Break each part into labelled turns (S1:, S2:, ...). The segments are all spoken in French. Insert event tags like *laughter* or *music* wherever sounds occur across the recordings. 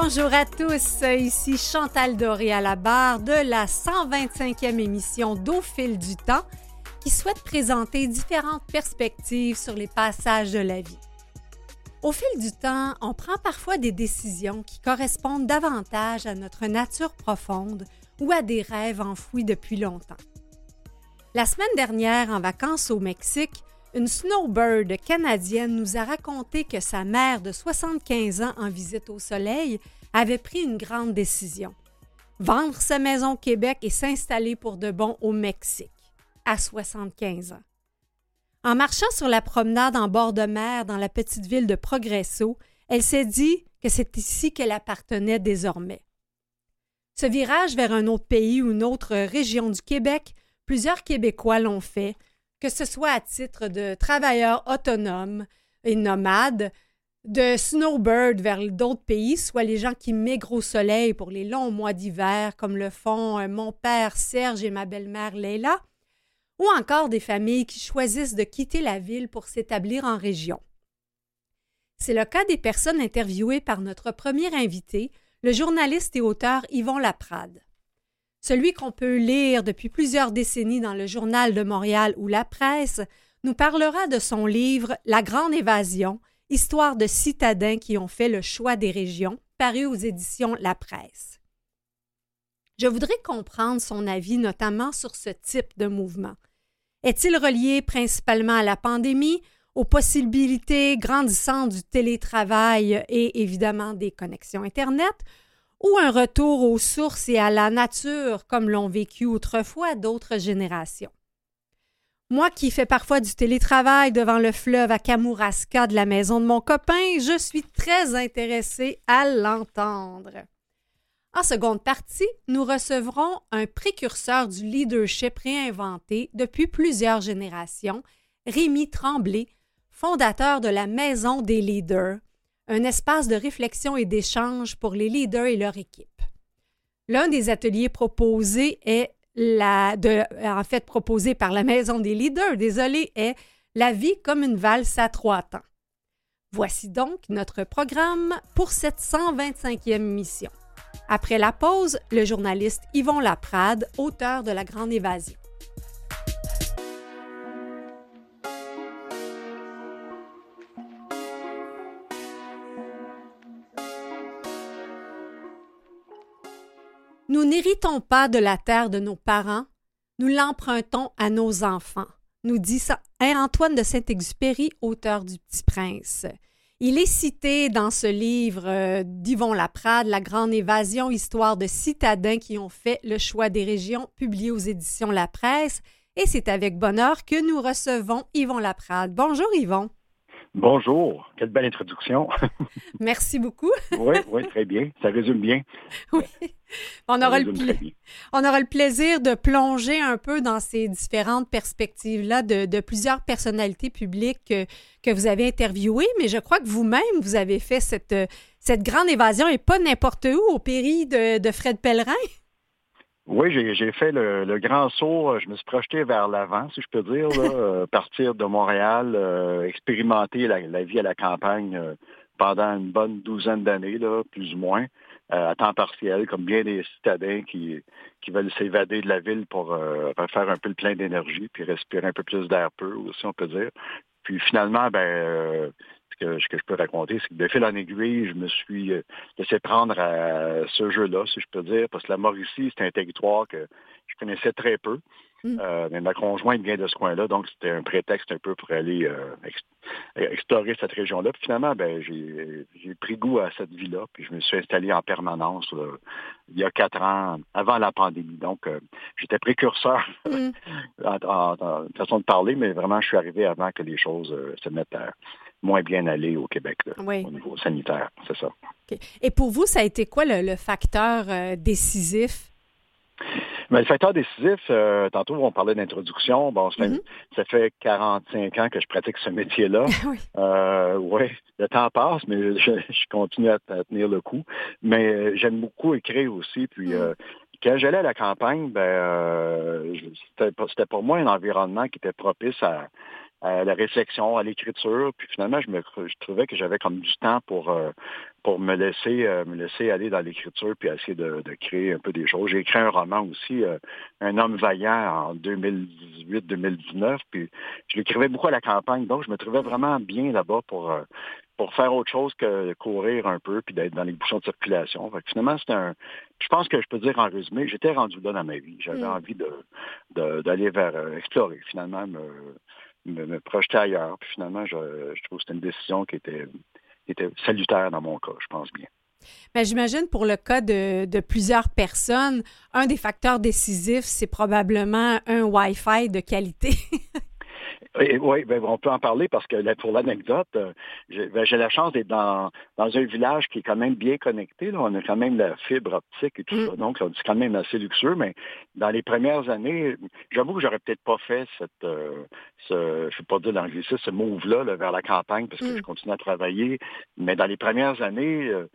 S1: Bonjour à tous, ici Chantal Doré à la barre de la 125e émission d'Au fil du temps qui souhaite présenter différentes perspectives sur les passages de la vie. Au fil du temps, on prend parfois des décisions qui correspondent davantage à notre nature profonde ou à des rêves enfouis depuis longtemps. La semaine dernière, en vacances au Mexique, une snowbird canadienne nous a raconté que sa mère de 75 ans en visite au soleil avait pris une grande décision. Vendre sa maison au Québec et s'installer pour de bon au Mexique, à 75 ans. En marchant sur la promenade en bord de mer dans la petite ville de Progresso, elle s'est dit que c'est ici qu'elle appartenait désormais. Ce virage vers un autre pays ou une autre région du Québec, plusieurs Québécois l'ont fait, que ce soit à titre de travailleurs autonomes et nomades, de snowbird vers d'autres pays, soit les gens qui migrent au soleil pour les longs mois d'hiver, comme le font euh, mon père Serge et ma belle-mère Leila, ou encore des familles qui choisissent de quitter la ville pour s'établir en région. C'est le cas des personnes interviewées par notre premier invité, le journaliste et auteur Yvon Laprade. Celui qu'on peut lire depuis plusieurs décennies dans le Journal de Montréal ou la presse nous parlera de son livre La Grande Évasion, histoire de citadins qui ont fait le choix des régions, paru aux éditions La Presse. Je voudrais comprendre son avis notamment sur ce type de mouvement. Est-il relié principalement à la pandémie, aux possibilités grandissantes du télétravail et évidemment des connexions Internet, ou un retour aux sources et à la nature comme l'ont vécu autrefois d'autres générations. Moi qui fais parfois du télétravail devant le fleuve à Kamouraska de la maison de mon copain, je suis très intéressée à l'entendre. En seconde partie, nous recevrons un précurseur du leadership réinventé depuis plusieurs générations, Rémi Tremblay, fondateur de la Maison des leaders, un espace de réflexion et d'échange pour les leaders et leur équipe. L'un des ateliers proposés est la, de, en par la Maison des leaders, désolé, est La vie comme une valse à trois temps. Voici donc notre programme pour cette 125e émission. Après la pause, le journaliste Yvon Laprade, auteur de La Grande Évasion. Nous n'héritons pas de la terre de nos parents, nous l'empruntons à nos enfants, nous dit Saint Antoine de Saint-Exupéry, auteur du Petit Prince. Il est cité dans ce livre euh, d'Yvon Laprade, La Grande Évasion, histoire de citadins qui ont fait le choix des régions, publié aux éditions La Presse. Et c'est avec bonheur que nous recevons Yvon Laprade. Bonjour Yvon.
S2: Bonjour, quelle belle introduction. *laughs*
S1: Merci beaucoup. *laughs*
S2: oui, oui, très bien. Ça résume bien.
S1: Oui. On aura, le on aura le plaisir de plonger un peu dans ces différentes perspectives-là de, plusieurs personnalités publiques que, que, vous avez interviewées, mais je crois que vous-même, vous avez fait cette, cette grande évasion et pas n'importe où, au péril de, de Fred Pellerin.
S2: Oui, j'ai fait le, grand saut. Euh, je me suis projeté vers l'avant, si je peux dire, *laughs* euh, partir de Montréal, euh, expérimenter la, vie à la campagne pendant une bonne douzaine d'années, plus ou moins, à temps partiel, comme bien des citadins qui, qui veulent s'évader de la ville pour faire un peu le plein d'énergie, puis respirer un peu plus d'air peu aussi, on peut dire. Puis finalement, ben ce que je peux raconter, c'est que de fil en aiguille, je me suis euh, laissé prendre à ce jeu-là, si je peux dire, parce que la Mauricie, c'est un territoire que je connaissais très peu. Mm. Euh, mais ma conjointe vient de ce coin-là, donc c'était un prétexte un peu pour aller euh, explorer cette région-là. Puis finalement, ben, j'ai pris goût à cette vie-là, puis je me suis installé en permanence il y a quatre ans, avant la pandémie. Donc, j'étais précurseur *laughs* mm. en, façon de parler, mais vraiment, je suis arrivé avant que les choses se mettent à, moins bien aller au Québec au niveau sanitaire, c'est ça.
S1: Et pour vous, ça a été quoi le, facteur euh, décisif?
S2: Mais le facteur décisif, euh, tantôt on parlait d'introduction, bon, mm-hmm. ça, fait, 45 ans que je pratique ce métier-là. *laughs* oui. Euh, ouais, le temps passe, mais je, continue à, tenir le coup. Mais j'aime beaucoup écrire aussi, puis mm. quand j'allais à la campagne, ben, c'était pour moi un environnement qui était propice à, à la réflexion, à l'écriture. Puis finalement, je me je trouvais que j'avais comme du temps pour euh, pour me laisser euh, me laisser aller dans l'écriture puis essayer de, créer un peu des choses. J'ai écrit un roman aussi, euh, Un homme vaillant en 2018-2019. Puis je l'écrivais beaucoup à la campagne, donc je me trouvais vraiment bien là-bas pour pour faire autre chose que courir un peu puis d'être dans les bouchons de circulation. Fait finalement, c'est un. Je pense que je peux dire en résumé, j'étais rendu là dans ma vie. J'avais mm. envie de d'aller vers explorer, finalement, me me, projeter ailleurs. Puis finalement, je, trouve que c'était une décision qui était, était salutaire dans mon cas, je pense bien.
S1: Mais j'imagine pour le cas de, de, plusieurs personnes, un des facteurs décisifs, c'est probablement un Wi-Fi de qualité. *laughs*
S2: Oui, ben, on peut en parler parce que pour l'anecdote, euh, ben, j'ai la chance d'être dans, dans un village qui est quand même bien connecté. Là. On a quand même la fibre optique et tout mm. ça. Donc, c'est quand même assez luxueux. Mais dans les premières années, j'avoue que j'aurais peut-être pas fait cette, euh, ce, je sais pas dire l'anglicisme, ce move-là vers la campagne parce que mm. je continue à travailler. Mais dans les premières années, euh,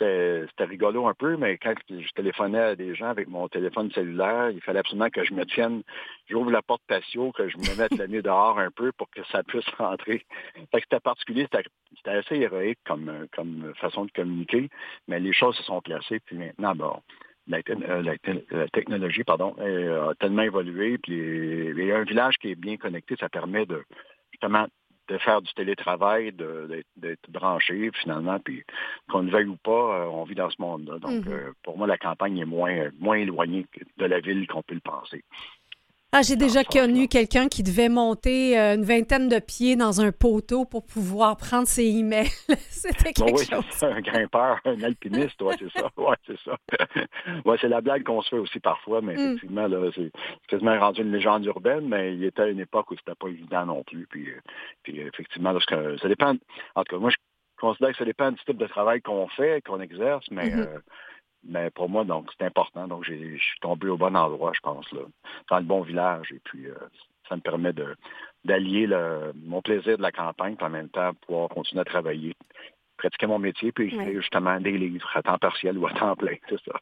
S2: c'était rigolo un peu, mais quand je téléphonais à des gens avec mon téléphone cellulaire, il fallait absolument que je me tienne, j'ouvre la porte patio, que je me mette la nuit dehors un peu pour que ça puisse *laughs* rentrer. c'était particulier, c'était assez héroïque comme, comme façon de communiquer, mais les choses se sont placées, puis maintenant, bon, la, euh, technologie pardon, a tellement évolué, puis il y a un village qui est bien connecté, ça permet de justement de faire du télétravail, d'être branché finalement, puis qu'on ne veuille ou pas, euh, on vit dans ce monde-là. Donc, mm-hmm. euh, pour moi, la campagne est moins, moins éloignée de la ville qu'on peut le penser.
S1: Ah, j'ai déjà connu quelqu'un qui devait monter euh, une vingtaine de pieds dans un poteau pour pouvoir prendre ses emails. *laughs* C'était quelque oui, chose. *laughs*
S2: Un grimpeur, un alpiniste, ouais, c'est ça. *laughs* Ouais, c'est ça. ouais, c'est la blague qu'on se fait aussi parfois, mais mm. effectivement, là, c'est quasiment rendu une légende urbaine, mais il était à une époque où c'était pas évident non plus. Puis, euh, puis effectivement, lorsque, ça dépend. En tout cas, moi, je considère que ça dépend du type de travail qu'on fait, qu'on exerce, mais mm-hmm. euh, mais pour moi, donc, c'est important. Donc, je suis tombé au bon endroit, je pense, là, dans le bon village. Et puis, euh, ça me permet de d'allier mon plaisir de la campagne, puis en même temps, pouvoir continuer à travailler, pratiquer mon métier, puis justement des livres à temps partiel ou à temps plein, c'est ça.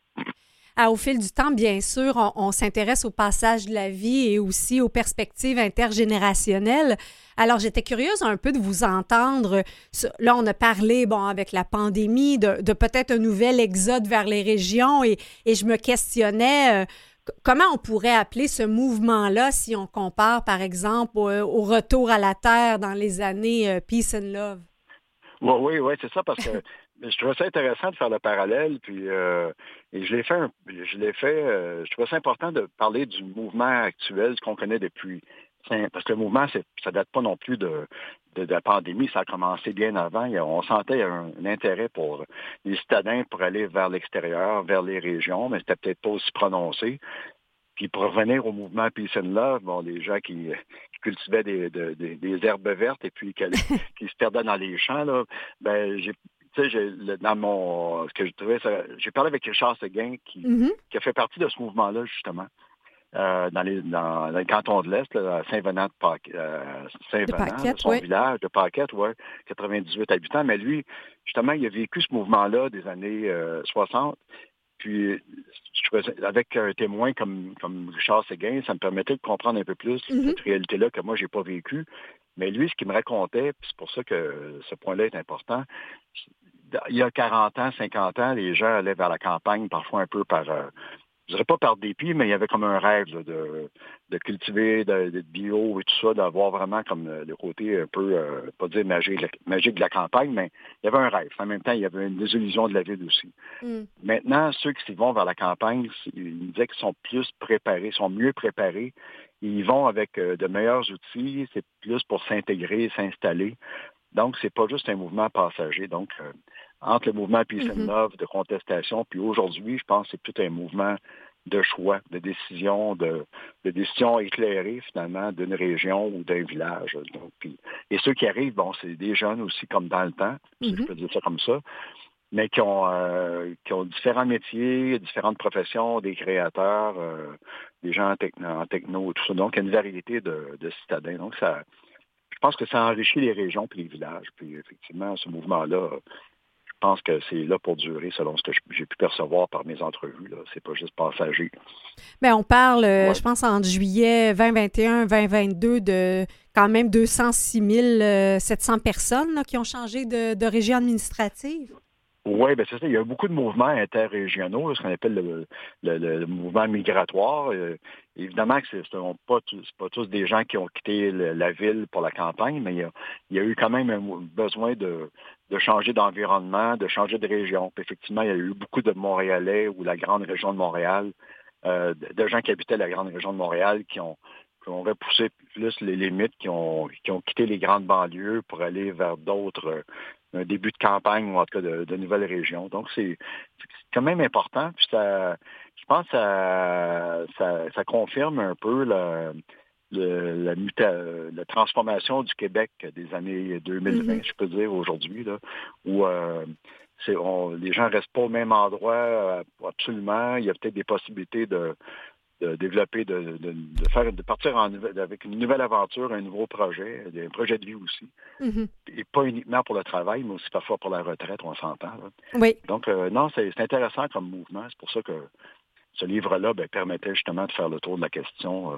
S1: Au fil du temps, bien sûr, on, s'intéresse au passage de la vie et aussi aux perspectives intergénérationnelles. Alors, j'étais curieuse un peu de vous entendre. Là, on a parlé, bon, avec la pandémie, de, peut-être un nouvel exode vers les régions et, je me questionnais. Euh, comment on pourrait appeler ce mouvement-là si on compare, par exemple, au, retour à la Terre dans les années euh, Peace and Love?
S2: Oui, oui, oui, c'est ça, parce que *laughs* je trouvais ça intéressant de faire le parallèle, puis euh, et je l'ai fait, je l'ai fait, euh, je trouvais ça important de parler du mouvement actuel, ce qu'on connaît depuis, parce que le mouvement, ça date pas non plus de, de, la pandémie, ça a commencé bien avant. On sentait un, intérêt pour les citadins pour aller vers l'extérieur, vers les régions, mais c'était peut-être pas aussi prononcé. Puis pour revenir au mouvement Peace and Love, bon, les gens qui, cultivaient des, des, herbes vertes et puis qui, *laughs* qui, se perdaient dans les champs, là, ben, j'ai tu sais, dans mon, ce que je trouvais, j'ai parlé avec Richard Seguin qui, mm-hmm. qui a fait partie de ce mouvement-là, justement. Euh, dans, les, dans, le canton de l'Est, à Saint-Venant de Paquette, euh, Saint-Venant, son village de Paquette, ouais, 98 habitants. Mais lui, justement, il a vécu ce mouvement-là des années 60. Euh, Puis, avec un témoin comme, comme Richard Séguin, ça me permettait de comprendre un peu plus mm-hmm. cette réalité-là que moi, j'ai pas vécue. Mais lui, ce qu'il me racontait, c'est pour ça que ce point-là est important, il y a 40 ans, 50 ans, les gens allaient vers la campagne parfois un peu par, euh, je dirais pas par dépit, mais il y avait comme un rêve de, de, cultiver, de, bio et tout ça, d'avoir vraiment comme le, côté un peu, euh, pas dire magique, magique de la campagne, mais il y avait un rêve. En même temps, il y avait une désillusion de la ville aussi. Mm. Maintenant, ceux qui vont vers la campagne, ils disaient qu'ils sont plus préparés, sont mieux préparés. Ils vont avec euh, de meilleurs outils, c'est plus pour s'intégrer, s'installer. Donc, c'est pas juste un mouvement passager. Donc, euh, entre le mouvement Peace and mm-hmm. Love, de contestation, puis aujourd'hui, je pense que c'est tout un mouvement de choix, de décision, de, de décision éclairée finalement d'une région ou d'un village. Donc, puis, et ceux qui arrivent, bon, c'est des jeunes aussi comme dans le temps, si je mm-hmm. peux dire ça comme ça, mais qui ont, euh, qui ont différents métiers, différentes professions, des créateurs, euh, des gens en techno, en techno, tout ça. Donc, il y a une variété de, de citadins. Donc, ça, je pense que ça enrichit les régions puis les villages. Puis effectivement, ce mouvement-là, je pense que c'est là pour durer, selon ce que j'ai pu percevoir par mes entrevues. C'est pas juste passager.
S1: Bien, on parle, euh, je pense, en juillet 2021, 2022, de quand même 206 700 personnes qui ont changé de, de région administrative.
S2: Oui, ben c'est ça. Il y a beaucoup de mouvements interrégionaux, ce qu'on appelle le, mouvement migratoire. Euh, évidemment que ce ne pas, pas tous des gens qui ont quitté la ville pour la campagne, mais il y a, eu quand même un besoin de, changer d'environnement, de changer de région. effectivement, il y a eu beaucoup de Montréalais ou la grande région de Montréal, euh, de gens qui habitaient la grande région de Montréal qui ont, repoussé plus les limites, qui ont, qui ont quitté les grandes banlieues pour aller vers d'autres un début de campagne ou en tout cas de, nouvelles régions. Donc, c'est quand même important. Puis ça, je pense que ça, ça, confirme un peu la, la, la, transformation du Québec des années 2020, mm-hmm. je peux dire, aujourd'hui, où euh, les gens ne restent pas au même endroit euh, absolument. Il y a peut-être des possibilités de, de développer, de, de, faire, de partir en, avec une nouvelle aventure, un nouveau projet, un projet de vie aussi. Mm-hmm. Et pas uniquement pour le travail, mais aussi parfois pour la retraite, on s'entend.
S1: Oui.
S2: Donc, euh, non, c'est intéressant comme mouvement. C'est pour ça que ce livre-là ben, permettait justement de faire le tour de la question euh,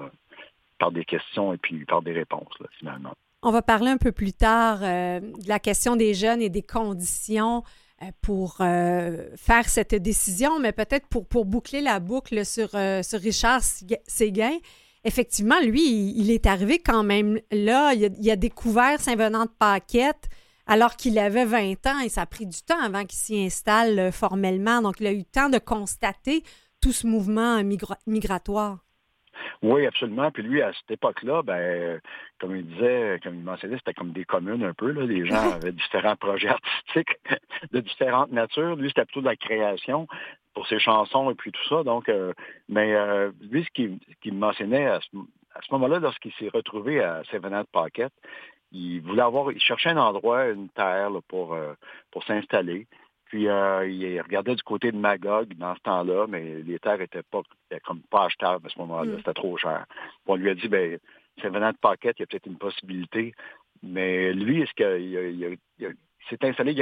S2: par des questions et puis par des réponses, finalement.
S1: On va parler un peu plus tard euh, de la question des jeunes et des conditions pour euh, faire cette décision, mais peut-être pour, pour boucler la boucle sur, euh, sur Richard Séguin. Effectivement, lui, il, est arrivé quand même là. Il a, découvert Saint-Venant de Paquette alors qu'il avait 20 ans et ça a pris du temps avant qu'il s'y installe formellement. Donc, il a eu le temps de constater tout ce mouvement migratoire.
S2: Oui, absolument. Puis lui, à cette époque-là, ben, comme il disait, comme il mentionnait, c'était comme des communes un peu. Là. Les gens *laughs* avaient différents projets artistiques *laughs* de différentes natures. Lui, c'était plutôt de la création pour ses chansons et puis tout ça. Donc, euh, mais euh, lui, ce qu'il mentionnait à ce, moment-là, lorsqu'il s'est retrouvé à Seven Pocket, il voulait avoir, il cherchait un endroit, une terre pour, euh, pour s'installer. Puis euh, il regardait du côté de Magog dans ce temps-là, mais les terres étaient pas comme pas achetables à ce moment-là, mm. c'était trop cher. on lui a dit, ben, c'est venant de Paquette, il y a peut-être une possibilité. Mais lui, est-ce qu'il s'est installé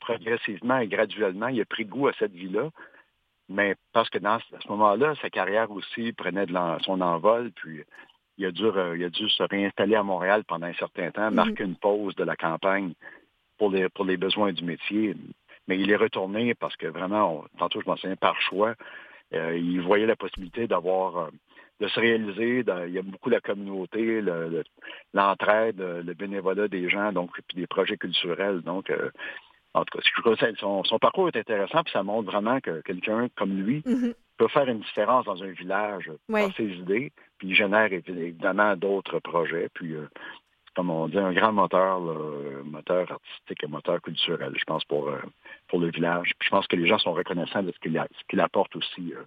S2: progressivement et graduellement, il a pris goût à cette vie-là. Mais parce que dans, à ce moment-là, sa carrière aussi prenait de son envol, puis il a, dû, il a dû se réinstaller à Montréal pendant un certain temps, mm. marquer une pause de la campagne pour les, pour les besoins du métier mais il est retourné parce que vraiment, tantôt je m'en souviens par choix, euh, il voyait la possibilité d'avoir, euh, de se réaliser. il y a beaucoup la communauté, l'entraide, le, bénévolat des gens, donc puis des projets culturels. Donc, euh, en tout cas, son, son, parcours est intéressant, puis ça montre vraiment que quelqu'un comme lui mm-hmm. peut faire une différence dans un village par ses idées, puis il génère évidemment d'autres projets. Puis comme on dit, un grand moteur, moteur artistique et moteur culturel, je pense, pour, euh, pour le village. Puis je pense que les gens sont reconnaissants de ce qu'il apporte aussi. Euh,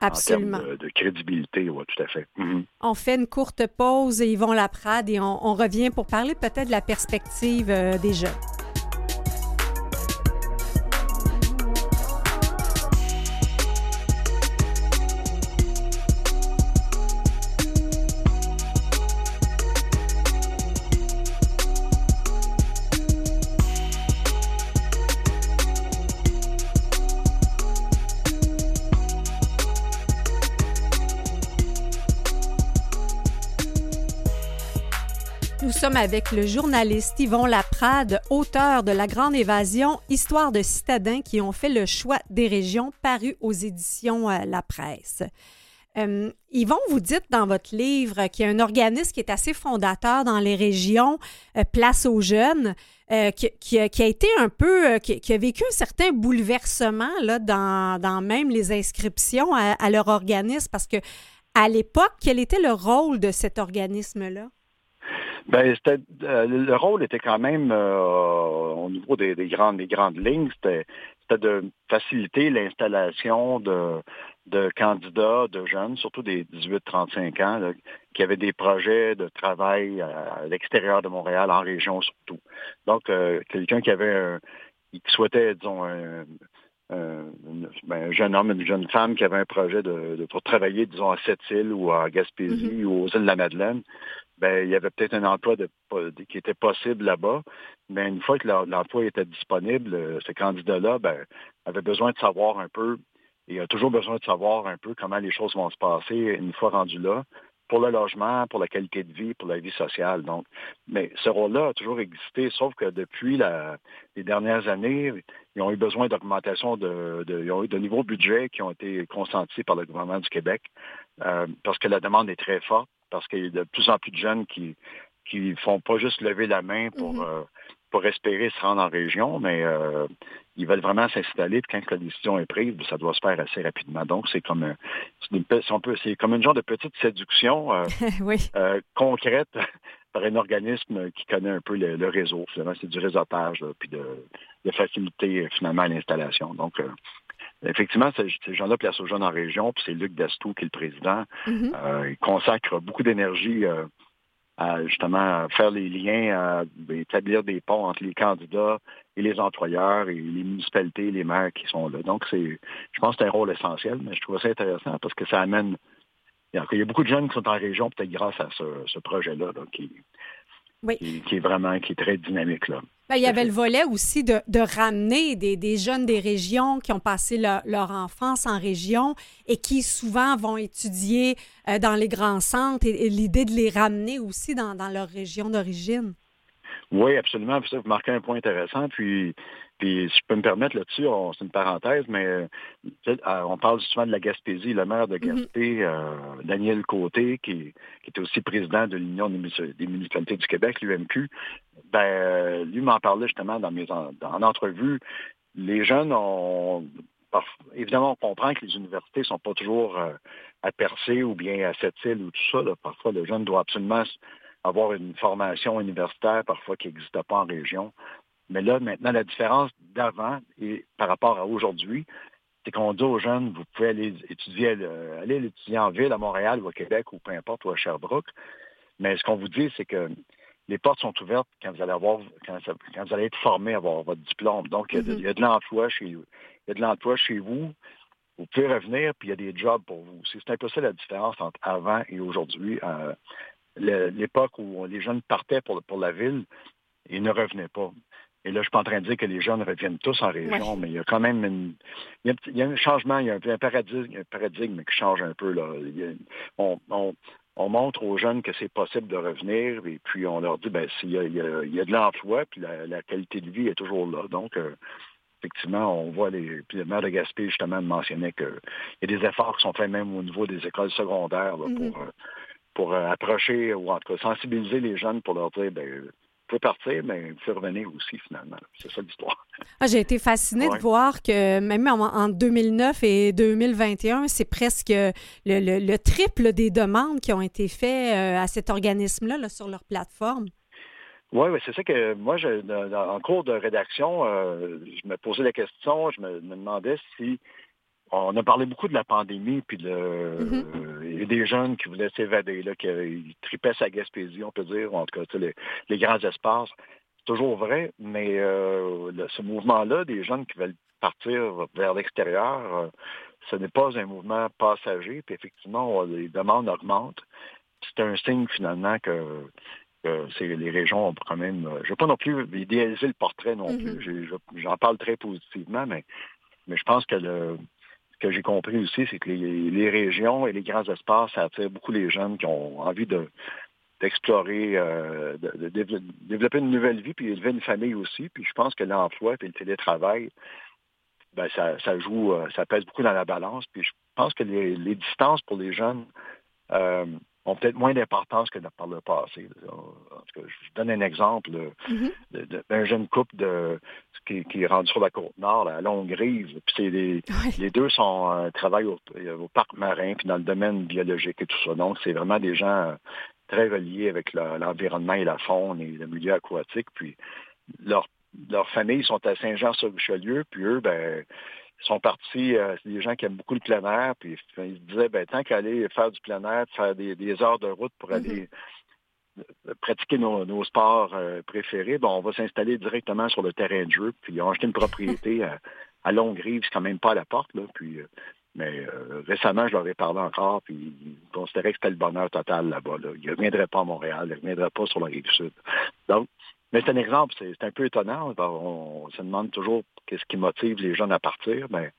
S1: Absolument.
S2: En termes de, crédibilité, oui, tout à fait. Mm-hmm.
S1: On fait une courte pause, et Yvon Laprade, et on, on revient pour parler peut-être de la perspective euh, des jeunes. Avec le journaliste Yvon Laprade, auteur de La Grande Évasion, Histoire de citadins qui ont fait le choix des régions, paru aux éditions euh, La Presse. Euh, Yvon, vous dites dans votre livre qu'il y a un organisme qui est assez fondateur dans les régions, euh, Place aux jeunes, qui, a, été un peu, qui, a vécu un certain bouleversement là, dans, même les inscriptions à, à leur organisme, parce que à l'époque, quel était le rôle de cet organisme-là?
S2: Ben, euh, le rôle était quand même euh, au niveau des, grandes, des grandes lignes, c'était, de faciliter l'installation de, de candidats, de jeunes, surtout des 18-35 ans, qui avaient des projets de travail à, l'extérieur de Montréal, en région surtout. Donc, euh, quelqu'un qui avait un, qui souhaitait, disons, un, ben, un, jeune homme, une jeune femme qui avait un projet de, pour travailler, disons, à Sept-Îles ou à Gaspésie mm-hmm. ou aux îles de la Madeleine, ben, il y avait peut-être un emploi qui était possible là-bas. Mais une fois que l'emploi était disponible, ce candidat-là ben, avait besoin de savoir un peu, et a toujours besoin de savoir un peu comment les choses vont se passer une fois rendu là pour le logement, pour la qualité de vie, pour la vie sociale. Donc, mais ce rôle-là a toujours existé, sauf que depuis les dernières années, ils ont eu besoin d'augmentation de, ils ont eu de nouveaux budgets qui ont été consentis par le gouvernement du Québec euh, parce que la demande est très forte, parce qu'il y a de plus en plus de jeunes qui qui font pas juste lever la main pour mm-hmm. euh, pour espérer se rendre en région, mais euh, ils veulent vraiment s'installer. Puis quand la décision est prise, ça doit se faire assez rapidement. Donc, c'est comme c'est comme une genre de petite séduction euh, *laughs* euh, concrète *laughs* par un organisme qui connaît un peu le, réseau. c'est du réseautage, puis de, faciliter finalement l'installation. Donc, Effectivement, ces gens-là placent aux jeunes en région, puis c'est Luc Dastou qui est le président. Mm-hmm. il consacre beaucoup d'énergie à justement faire les liens, à établir des ponts entre les candidats et les employeurs et les municipalités, les maires qui sont là. Donc, c'est, je pense que c'est un rôle essentiel, mais je trouve ça intéressant parce que ça amène. Il y a beaucoup de jeunes qui sont en région, peut-être grâce à ce, projet-là, qui, qui, est vraiment qui est très dynamique. Là.
S1: Ben, il y avait le volet aussi de, ramener des, jeunes des régions qui ont passé leur enfance en région et qui souvent vont étudier euh, dans les grands centres et, l'idée de les ramener aussi dans, leur région d'origine.
S2: Oui, absolument. vous marquez un point intéressant. Puis puis, si je peux me permettre là-dessus, c'est une parenthèse, mais euh, euh, on parle souvent de la Gaspésie. Le maire de mm-hmm. Gaspé, euh, Daniel Côté, qui, qui était aussi président de l'Union des, municipalités du Québec, l'UMQ, ben, lui m'en parlait justement dans mes en, entrevue. Les jeunes ont évidemment, on comprend que les universités ne sont pas toujours à Percé ou bien à Sept-Îles ou tout ça. Parfois, le jeune doit absolument avoir une formation universitaire, parfois qui n'existe pas en région. Mais là, maintenant, la différence d'avant et par rapport à aujourd'hui, c'est qu'on dit aux jeunes, vous pouvez aller étudier, aller étudier en ville, à Montréal ou à Québec ou peu importe, ou à Sherbrooke. Mais ce qu'on vous dit, c'est que les portes sont ouvertes quand vous allez avoir, quand, vous allez être formé à avoir votre diplôme. Donc, il y a de, l'emploi chez Il y a de l'emploi chez vous. Vous pouvez revenir, puis il y a des jobs pour vous. C'est un peu ça la différence entre avant et aujourd'hui. Euh, l'époque où les jeunes partaient pour, pour la ville, ils ne revenaient pas. Et là, je ne suis pas en train de dire que les jeunes reviennent tous en région, mais il y a quand même une, il y a, un changement, il y a un, paradigme, un paradigme qui change un peu. Là. on, montre aux jeunes que c'est possible de revenir, et puis on leur dit, ben, s'il y a, il y a, de l'emploi, puis la, qualité de vie est toujours là. Donc, euh, effectivement, on voit les. Puis le maire de Gaspé, justement, mentionnait qu'il y a des efforts qui sont faits même au niveau des écoles secondaires mm-hmm. pour, euh, pour euh, approcher ou en tout cas sensibiliser les jeunes pour leur dire ben, partir, mais il peut revenir aussi, finalement. C'est ça l'histoire.
S1: Ah, j'ai été fascinée de voir que même en, 2009 et 2021, c'est presque le, triple des demandes qui ont été faites euh, à cet organisme-là sur leur plateforme.
S2: Oui, c'est ça que moi, je, en cours de rédaction, euh, je me posais la question, je me demandais si on a parlé beaucoup de la pandémie, puis de, des jeunes qui voulaient s'évader, là, qui tripaient sa Gaspésie, on peut dire, en tout cas, les, grands espaces. C'est toujours vrai, mais euh, ce mouvement-là, des jeunes qui veulent partir vers l'extérieur, euh, ce n'est pas un mouvement passager, puis effectivement, les demandes augmentent. C'est un signe finalement que, les régions ont quand même. Je ne veux pas non plus idéaliser le portrait non mm-hmm. plus. J'en parle très positivement, mais, mais je pense que le, que j'ai compris aussi, c'est que les, régions et les grands espaces, ça attire beaucoup les jeunes qui ont envie de d'explorer, euh, de, développer une nouvelle vie, puis élever une famille aussi. Puis je pense que l'emploi et le télétravail, ben ça, joue, euh, ça pèse beaucoup dans la balance. Puis je pense que les, distances pour les jeunes euh, ont peut-être moins d'importance que par le passé. je donne un exemple mm-hmm. d'un jeune couple de, qui, est rendu sur la côte nord, à Longue-Rive. Puis les, les deux sont euh, travaillent au, parc marin, puis dans le domaine biologique et tout ça. Donc, c'est vraiment des gens euh, très reliés avec l'environnement et la faune et le milieu aquatique. Puis leurs leur familles sont à Saint-Jean-sur-Richelieu, puis eux, ben sont partis, euh, c'est des gens qui aiment beaucoup le plein air, puis ils se disaient, ben, tant qu'aller faire du plein air, faire des, heures de route pour mm-hmm. aller euh, pratiquer nos, sports euh, préférés, ben, on va s'installer directement sur le terrain de jeu, puis ils ont acheté une propriété à, à Longue-Rive, c'est quand même pas à la porte, là, puis Mais récemment, je leur ai parlé encore, puis ils considéraient que c'était le bonheur total là-bas. Ils ne reviendraient pas à Montréal, ils ne reviendraient pas sur la rive sud. Donc, mais c'est un exemple, c'est un peu étonnant. On, se demande toujours qu'est-ce qui motive les jeunes à partir, mais,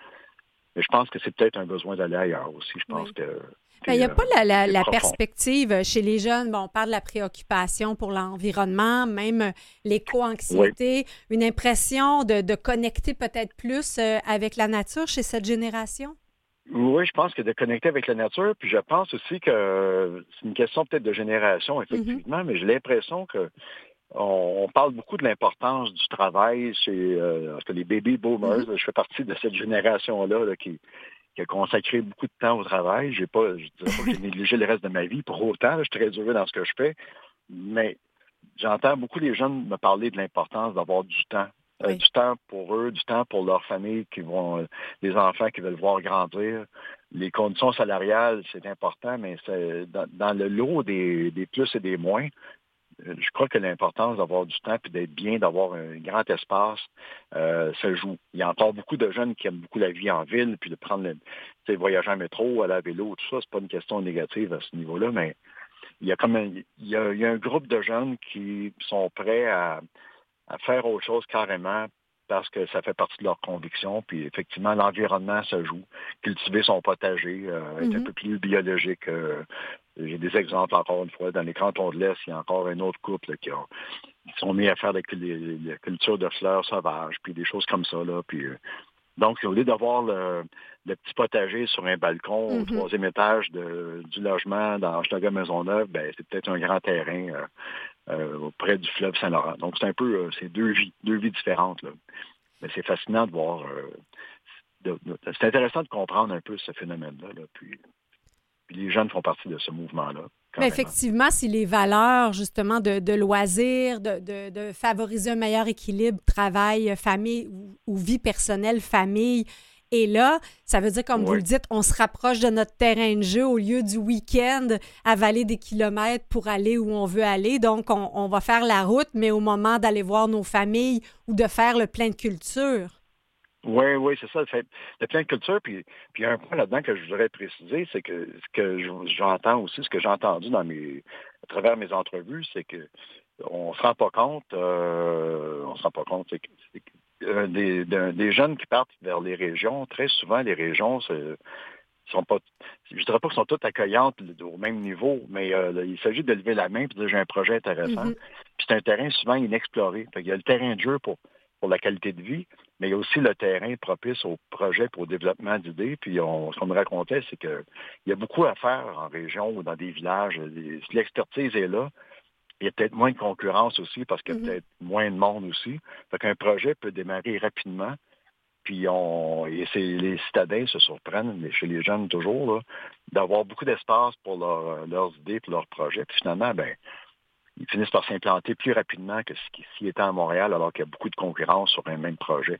S2: je pense que c'est peut-être un besoin d'aller ailleurs aussi. Je pense que
S1: ben, il n'y a pas la, perspective chez les jeunes. Bon, on parle de la préoccupation pour l'environnement, même l'éco-anxiété, une impression de, connecter peut-être plus euh, avec la nature chez cette génération?
S2: Oui, je pense que de connecter avec la nature, puis je pense aussi que c'est une question peut-être de génération, mm-hmm. effectivement, mais j'ai l'impression que on, parle beaucoup de l'importance du travail chez euh, les baby boomers. Mm-hmm. Je fais partie de cette génération-là qui, qui a consacré beaucoup de temps au travail. J'ai pas, je dirais pas que j'ai négligé le reste de ma vie. Pour autant, je suis très heureux dans ce que je fais. Mais j'entends beaucoup les jeunes me parler de l'importance d'avoir du temps. Euh, du temps pour eux, du temps pour leur famille, qui vont, les enfants qui veulent voir grandir. Les conditions salariales, c'est important, mais c'est dans, le lot des, des plus et des moins, je crois que l'importance d'avoir du temps et d'être bien, d'avoir un grand espace, euh, se joue. Il y a encore beaucoup de jeunes qui aiment beaucoup la vie en ville, puis de prendre le voyager en métro, aller à vélo, tout ça, c'est pas une question négative à ce niveau-là, mais il y a comme un, il y a, un groupe de jeunes qui sont prêts à, faire autre chose carrément parce que ça fait partie de leur conviction. Puis effectivement, l'environnement se joue. Cultiver son potager, euh, être un mm-hmm. peu plus biologique, euh, j'ai des exemples, encore une fois, dans les cantons de l'Est, il y a encore un autre couple qui, sont mis à faire la, culture de fleurs sauvages, puis des choses comme ça. Là, puis, euh, donc, au lieu d'avoir le, petit potager sur un balcon au mm-hmm. troisième étage du logement dans Maison Maisonneuve, ben, c'est peut-être un grand terrain euh, euh, auprès du fleuve Saint-Laurent. Donc, c'est un peu, c'est deux vies, deux vies différentes. Là. Mais c'est fascinant de voir. c'est intéressant de comprendre un peu ce phénomène-là. Là, puis, les jeunes font partie de ce mouvement-là.
S1: effectivement, si les valeurs, justement, de, loisirs, de, favoriser un meilleur équilibre travail-famille ou, vie personnelle-famille, est là, ça veut dire, comme vous le dites, on se rapproche de notre terrain de jeu au lieu du week-end à valer des kilomètres pour aller où on veut aller. Donc, on, on va faire la route, mais au moment d'aller voir nos familles ou de faire le plein de culture.
S2: Oui, oui, c'est ça. Le fait de plein de cultures. Puis, puis un point là-dedans que je voudrais préciser, c'est que ce que j'entends aussi, ce que j'ai entendu dans mes, à travers mes entrevues, c'est que on se rend pas compte, euh, on se rend pas compte, c'est que, euh, des, des, jeunes qui partent vers les régions, très souvent les régions, sont pas, je dirais pas qu'elles sont toutes accueillantes au même niveau, mais euh, il s'agit de lever la main et de dire j'ai un projet intéressant. Mm-hmm. Puis c'est un terrain souvent inexploré. il y a le terrain de jeu pour pour la qualité de vie, mais il y a aussi le terrain propice au projet pour le développement d'idées. Puis on, ce qu'on me racontait, c'est qu'il y a beaucoup à faire en région ou dans des villages. L'expertise est là. Il y a peut-être moins de concurrence aussi parce qu'il y a mm-hmm. peut-être moins de monde aussi. Fait qu'un projet peut démarrer rapidement. Puis on, et les citadins se surprennent, mais chez les jeunes toujours, d'avoir beaucoup d'espace pour leurs idées, pour leurs projets. Puis finalement, ben, ils finissent par s'implanter plus rapidement que s'ils étaient à Montréal, alors qu'il y a beaucoup de concurrence sur un même projet.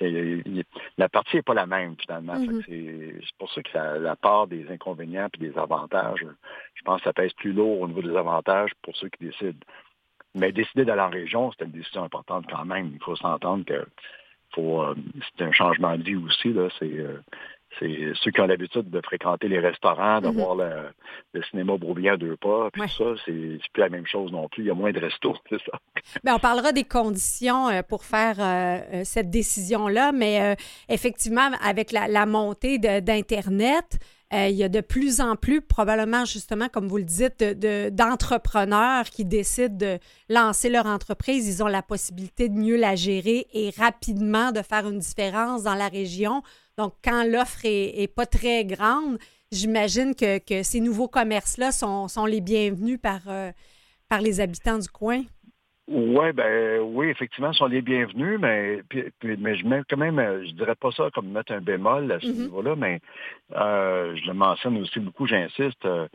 S2: la partie n'est pas la même, finalement. Mm-hmm. C'est pour ça que la, part des inconvénients et des avantages, je pense que ça pèse plus lourd au niveau des avantages pour ceux qui décident. Mais décider d'aller en région, c'est une décision importante quand même. Il faut s'entendre que euh, c'est un changement de vie aussi. Là. C'est, euh, c'est ceux qui ont l'habitude de fréquenter les restaurants, de mhm. voir le, cinéma brouillé à deux pas, puis ça, c'est plus la même chose non plus. Il y a moins de restos, *laughs* c'est ça.
S1: Bien, on parlera des conditions euh, pour faire euh, euh, cette décision-là, mais effectivement, avec la, montée d'Internet, il y a de plus en plus, probablement justement, comme vous le dites, d'entrepreneurs qui décident de lancer leur entreprise. Ils ont la possibilité de mieux la gérer et rapidement de faire une différence dans la région. Donc, quand l'offre est, pas très grande, j'imagine que, ces nouveaux commerces-là sont, les bienvenus par, euh, par les habitants du coin.
S2: Ouais, ben oui, effectivement, sont les bienvenus, mais, mais je mets quand même, je dirais pas ça comme mettre un bémol à ce mm-hmm. niveau-là, mais euh, je le mentionne aussi beaucoup, j'insiste, euh,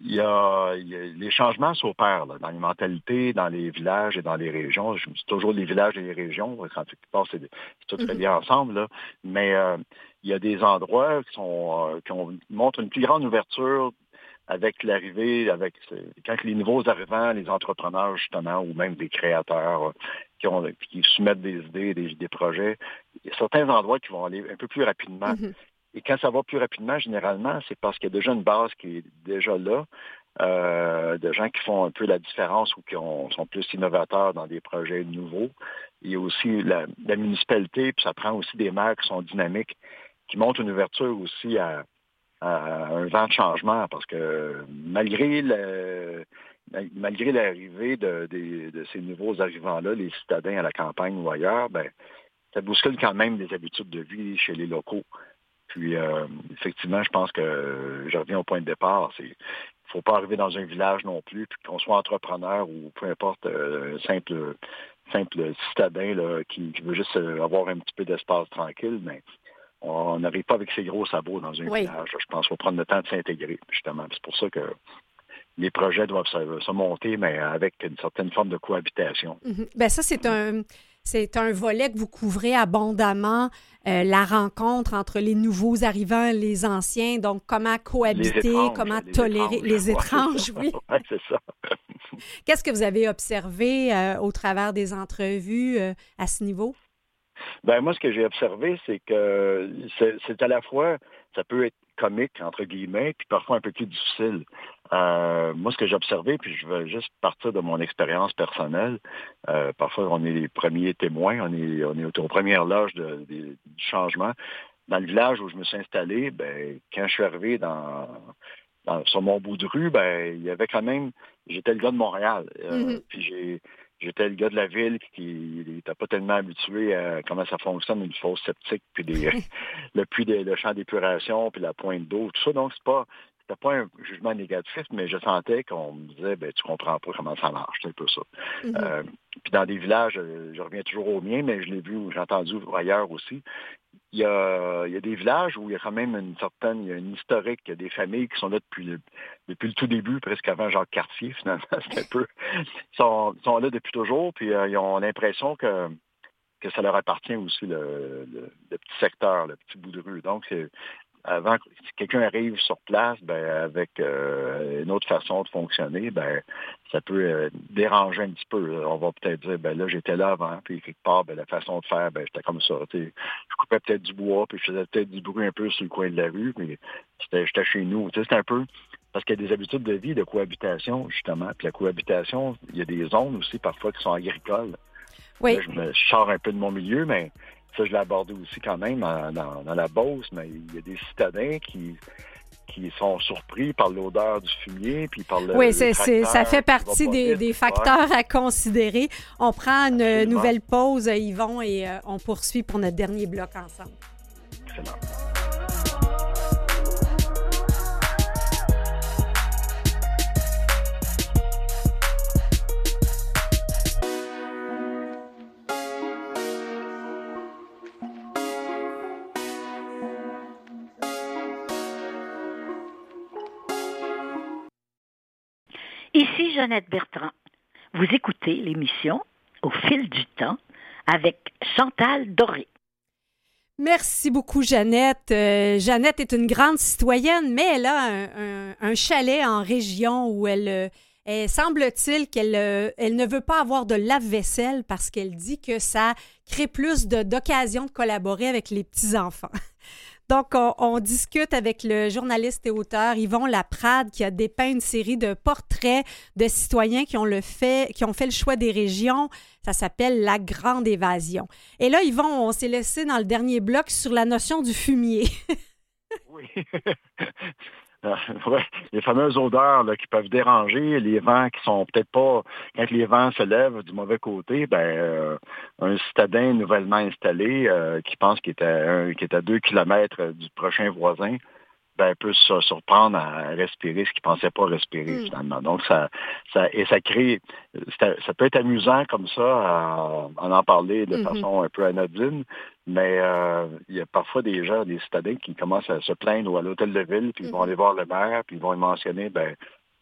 S2: il y, a, les changements s'opèrent dans les mentalités, dans les villages et dans les régions. Je dis toujours les villages et les régions, quand tu penses, c'est tout très bien ensemble, là. mais euh, il y a des endroits qui, sont, euh, qui ont, montrent une plus grande ouverture avec l'arrivée, avec quand les nouveaux arrivants, les entrepreneurs justement, ou même des créateurs euh, qui, ont, qui soumettent des idées, des, des projets, il y a certains endroits qui vont aller un peu plus rapidement. Mm-hmm. Et quand ça va plus rapidement, généralement, c'est parce qu'il y a déjà une base qui est déjà là, euh, de gens qui font un peu la différence ou qui sont plus innovateurs dans des projets nouveaux. Il y a aussi la, municipalité, puis ça prend aussi des maires qui sont dynamiques, qui montrent une ouverture aussi à, un vent de changement, parce que malgré le, malgré l'arrivée de, ces nouveaux arrivants-là, les citadins à la campagne ou ailleurs, ben, ça bouscule quand même des habitudes de vie chez les locaux. Puis, euh, effectivement, je pense que je reviens au point de départ. Il ne faut pas arriver dans un village non plus, puis qu'on soit entrepreneur ou peu importe, euh, simple, simple citadin là, qui, veut juste avoir un petit peu d'espace tranquille, mais on n'arrive pas avec ses gros sabots dans un village. Je pense qu'il faut prendre le temps de s'intégrer, justement. C'est pour ça que les projets doivent se, monter, mais avec une certaine forme de cohabitation.
S1: Ben ça, c'est un, c'est un volet que vous couvrez abondamment, euh, la rencontre entre les nouveaux arrivants et les anciens. Donc, comment cohabiter, comment tolérer les étranges, *laughs* oui.
S2: c'est ça. *laughs*
S1: Qu'est-ce que vous avez observé euh, au travers des entrevues euh, à ce niveau?
S2: Ben moi, ce que j'ai observé, c'est que c'est à la fois, ça peut être comique, entre guillemets, puis parfois un peu plus difficile. Euh, moi, ce que j'ai observé, puis je veux juste partir de mon expérience personnelle, euh, parfois on est les premiers témoins, on est, on est aux premières loges du changement. Dans le village où je me suis installé, ben, quand je suis arrivé dans, sur mon bout de rue, ben, il y avait quand même, j'étais le gars de Montréal. Euh, mm-hmm. Puis j'ai J'étais le gars de la ville qui n'était pas tellement habitué à comment ça fonctionne, une fosse septique, puis *laughs* le puits de, le champ d'épuration, puis la pointe d'eau, tout ça. Donc, c'est pas c'était pas un jugement négatif, mais je sentais qu'on me disait, ben, tu comprends pas comment ça marche, c'est un peu ça. Mm-hmm. Euh, puis dans des villages, euh, je reviens toujours au mien, mais je l'ai vu, j'ai entendu ailleurs aussi. Il y, a, il y, a, des villages où il y a quand même une certaine, il y a une historique, il y a des familles qui sont là depuis le, depuis le tout début, presque avant Jacques Cartier, *laughs* finalement. C'est un peu. Ils sont, sont, là depuis toujours, puis euh, ils ont l'impression que, que ça leur appartient aussi, le, le, le, petit secteur, le petit bout de rue. Donc, avant que quelqu'un arrive sur place, ben, avec euh, une autre façon de fonctionner, ben, ça peut euh, déranger un petit peu. On va peut-être dire, ben là, j'étais là avant, puis quelque part, ben, la façon de faire, ben, j'étais comme ça. Je coupais peut-être du bois, puis je faisais peut-être du bruit un peu sur le coin de la rue, mais j'étais chez nous. C'était un peu parce qu'il y a des habitudes de vie, de cohabitation, justement. Puis la cohabitation, il y a des zones aussi parfois qui sont agricoles.
S1: Oui.
S2: je me sors un peu de mon milieu, mais ça, je l'ai abordé aussi quand même dans, la Beauce, mais il y a des citadins qui qui sont surpris par l'odeur du fumier, puis par le.
S1: Oui, ça fait partie des, facteurs à considérer. On prend une nouvelle pause, Yvon, et euh, on poursuit pour notre dernier bloc ensemble. Excellent.
S3: Ici Jeannette Bertrand. Vous écoutez l'émission Au fil du temps avec Chantal Doré.
S1: Merci beaucoup, Jeannette. Euh, Jeannette est une grande citoyenne, mais elle a un, chalet en région où elle, euh, semble-t-il qu'elle euh, elle ne veut pas avoir de lave-vaisselle parce qu'elle dit que ça crée plus d'occasions de collaborer avec les petits-enfants. Donc, on, discute avec le journaliste et auteur Yvon Laprade qui a dépeint une série de portraits de citoyens qui ont, le fait, qui ont fait le choix des régions. Ça s'appelle La Grande Évasion. Et là, Yvon, on s'est laissé dans le dernier bloc sur la notion du fumier.
S2: oui. *laughs* *laughs* les fameuses odeurs qui peuvent déranger, les vents qui sont peut-être pas, quand les vents se lèvent du mauvais côté, ben euh, un citadin nouvellement installé euh, qui pense qu'il est, à, qui est à deux kilomètres du prochain voisin, ben, peut se surprendre à respirer ce qu'il pensait pas respirer hmm. finalement. Donc ça, ça et ça crée, ça, peut être amusant comme ça à, en parler de mm-hmm. façon un peu anodine, mais euh, il y a parfois des gens, des citadins qui commencent à se plaindre à l'hôtel de ville, puis ils vont mm-hmm. aller voir le maire, puis ils vont lui mentionner, ben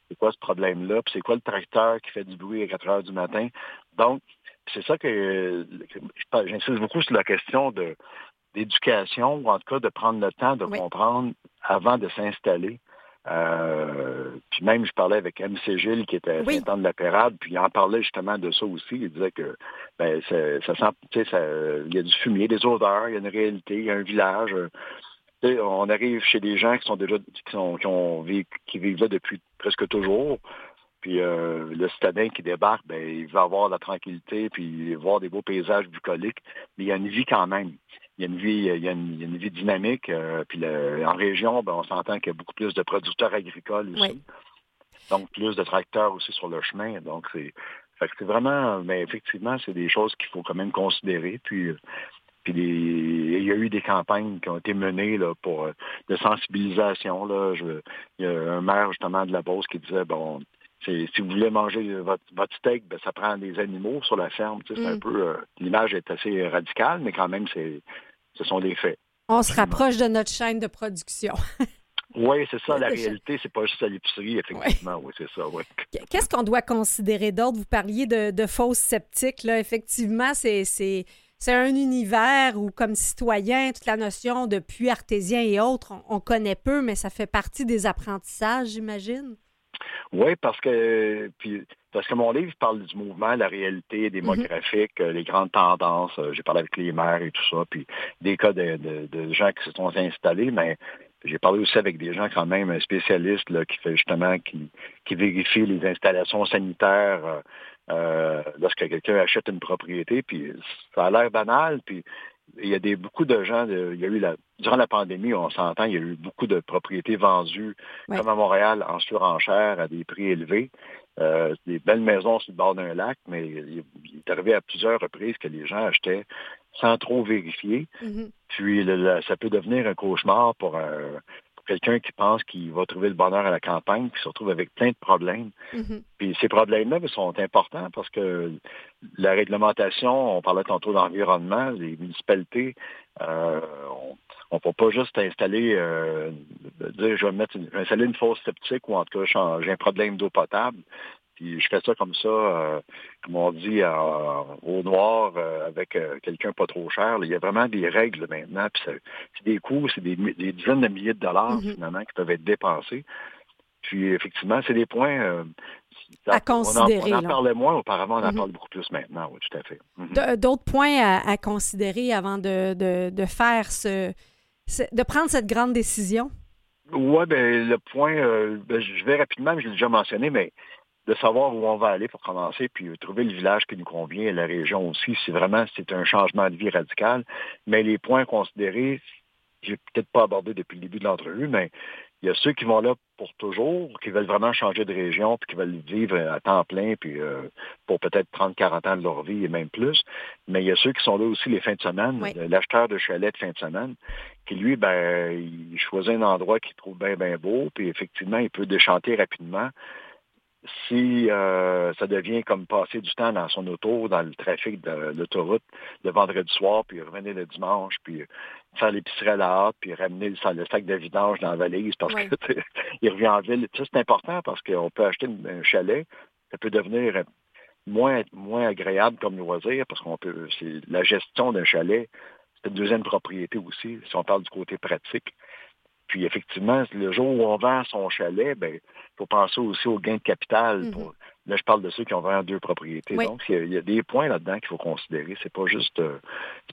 S2: c'est quoi ce problème-là, puis c'est quoi le tracteur qui fait du bruit à 4 heures du matin. Donc c'est ça que j'insiste beaucoup sur la question de d'éducation, ou en tout cas de prendre le temps de comprendre avant de s'installer. Euh, puis même, je parlais avec MC Gilles, qui était oui. de la Pérade, puis il en parlait justement de ça aussi. Il disait que ben, ça, sent, tu sais, il y a du fumier, des odeurs, il y a une réalité, il y a un village. on arrive chez des gens qui sont déjà qui, sont, qui, ont, qui vivent là depuis presque toujours. Puis euh, le citadin qui débarque, ben, il va avoir la tranquillité, puis voir des beaux paysages bucoliques. Mais il y a une vie quand même. Il y a une vie, il y a une, vie dynamique. Euh, puis en région, ben, on s'entend qu'il y a beaucoup plus de producteurs agricoles aussi. Donc plus de tracteurs aussi sur le chemin. Donc c'est c'est vraiment, mais ben, effectivement, c'est des choses qu'il faut quand même considérer. Puis puis il y a eu des campagnes qui ont été menées là, pour euh, de sensibilisation. Là. il y a un maire justement de la Beauce qui disait bon, si vous voulez manger votre, steak, ben, ça prend des animaux sur la ferme. c'est un mm. peu euh, l'image est assez radicale, mais quand même, c'est ce sont des faits.
S1: On se rapproche de notre chaîne de production. *laughs*
S2: Oui, c'est ça. La *laughs* réalité, c'est pas juste à l'épicerie, effectivement. Oui, c'est ça. Oui.
S1: Qu'est-ce qu'on doit considérer d'autre? Vous parliez de, de fausses sceptiques. Là. Effectivement, c'est c'est un univers où, comme citoyen, toute la notion de puits artésien et autres, on, connaît peu, mais ça fait partie des apprentissages, j'imagine.
S2: Oui, parce que puis parce que mon livre parle du mouvement, la réalité démographique, mhm. les grandes tendances. Euh, j'ai parlé avec les maires et tout ça, puis des cas de, gens qui se sont installés, mais j'ai parlé aussi avec des gens quand même spécialistes là, qui fait justement qui, qui vérifient les installations sanitaires euh, euh, lorsque quelqu'un achète une propriété, puis ça a l'air banal, puis il y a des, beaucoup de gens, il y a eu la, durant la pandémie, on s'entend, il y a eu beaucoup de propriétés vendues, comme à Montréal, en surenchère, à des prix élevés. Euh, des belles maisons sur le bord d'un lac, mais il, est arrivé à plusieurs reprises que les gens achetaient sans trop vérifier. Mm-hmm. Puis ça peut devenir un cauchemar pour, un quelqu'un qui pense qu'il va trouver le bonheur à la campagne, qui se retrouve avec plein de problèmes. Mm-hmm. Puis ces problèmes-là sont importants parce que la réglementation, on parlait tantôt d'environnement, les municipalités, euh, on ne peut pas juste installer, euh, dire je vais mettre installer une fosse sceptique ou en tout cas j'ai un problème d'eau potable je fais ça comme ça, euh, comme on dit, au noir, euh, avec euh, quelqu'un pas trop cher. Il y a vraiment des règles maintenant. c'est des coûts, c'est des, dizaines de milliers de dollars mm-hmm. finalement qui peuvent être dépensés. Puis effectivement, c'est des points.
S1: à considérer.
S2: On en, parlait moins auparavant, on en mm-hmm. parle beaucoup plus maintenant, oui, tout à fait.
S1: Mm-hmm. D'autres points à, considérer avant de, faire ce, de prendre cette grande décision?
S2: Oui, ben le point, ben, je vais rapidement, je l'ai déjà mentionné, mais de savoir où on va aller pour commencer, puis trouver le village qui nous convient et la région aussi, si vraiment c'est un changement de vie radical. Mais les points considérés, j'ai peut-être pas abordé depuis le début de l'entrevue, mais il y a ceux qui vont là pour toujours, qui veulent vraiment changer de région, puis qui veulent vivre à temps plein, puis euh, pour peut-être 30, 40 ans de leur vie et même plus. Mais il y a ceux qui sont là aussi les fins de semaine, l'acheteur de chalet de fin de semaine, qui lui, ben, il choisit un endroit qu'il trouve bien, bien beau, puis effectivement, il peut déchanter rapidement si euh, ça devient comme passer du temps dans son auto, dans le trafic de l'autoroute le vendredi soir, puis revenir le dimanche, puis faire l'épicerie à la hâte, puis ramener le, sac de vidange dans la valise parce qu'il *laughs* revient en ville. Ça, c'est important parce qu'on peut acheter un chalet, ça peut devenir moins, moins agréable comme loisir parce qu'on peut. C'est la gestion d'un chalet, c'est une deuxième propriété aussi, si on parle du côté pratique. Puis effectivement, le jour où on vend son chalet, ben, il faut penser aussi au gain de capital. Mhm. là, je parle de ceux qui ont vraiment deux propriétés. Donc, il y, a, des points là-dedans qu'il faut considérer. C'est pas juste, euh,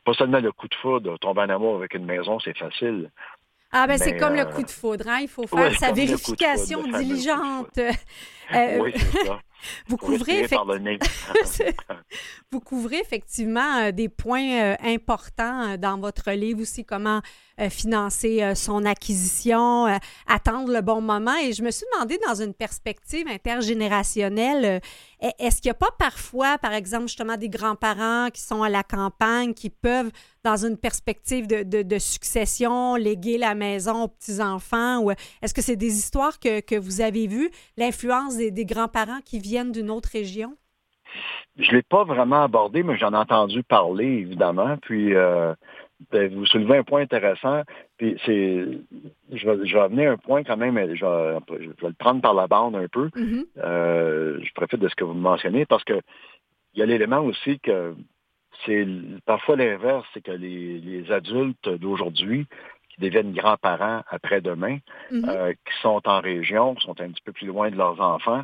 S2: pas seulement le coup de foudre, tomber en amour avec une maison, c'est facile.
S1: Ah ben c'est comme le euh, coup de foudre, hein? il faut faire sa vérification diligente. *laughs*
S2: Euh, oui, c'est ça.
S1: Vous couvrez, *laughs* vous couvrez effectivement euh, des points euh, importants euh, dans votre livre aussi, comment financer son acquisition, attendre le bon moment. Et je me suis demandé, dans une perspective intergénérationnelle, est-ce qu'il n'y a pas parfois, par exemple, justement, des grands-parents qui sont à la campagne, qui peuvent, dans une perspective de, succession, léguer la maison aux petits-enfants? Ou est-ce que c'est des histoires que, vous avez vues, l'influence des, des grands-parents qui viennent d'une autre région?
S2: Je ne l'ai pas vraiment abordé, mais j'en ai entendu parler, évidemment. Puis, euh, ben, vous soulevez un point intéressant. Puis, c'est, je vais, je amener un point quand même, je vais, le prendre par la bande un peu. Mm-hmm. Euh, je profite de ce que vous mentionnez parce que il y a l'élément aussi que c'est parfois l'inverse, c'est que les, adultes d'aujourd'hui qui deviennent grands-parents après-demain, mm-hmm. euh, qui sont en région, qui sont un petit peu plus loin de leurs enfants,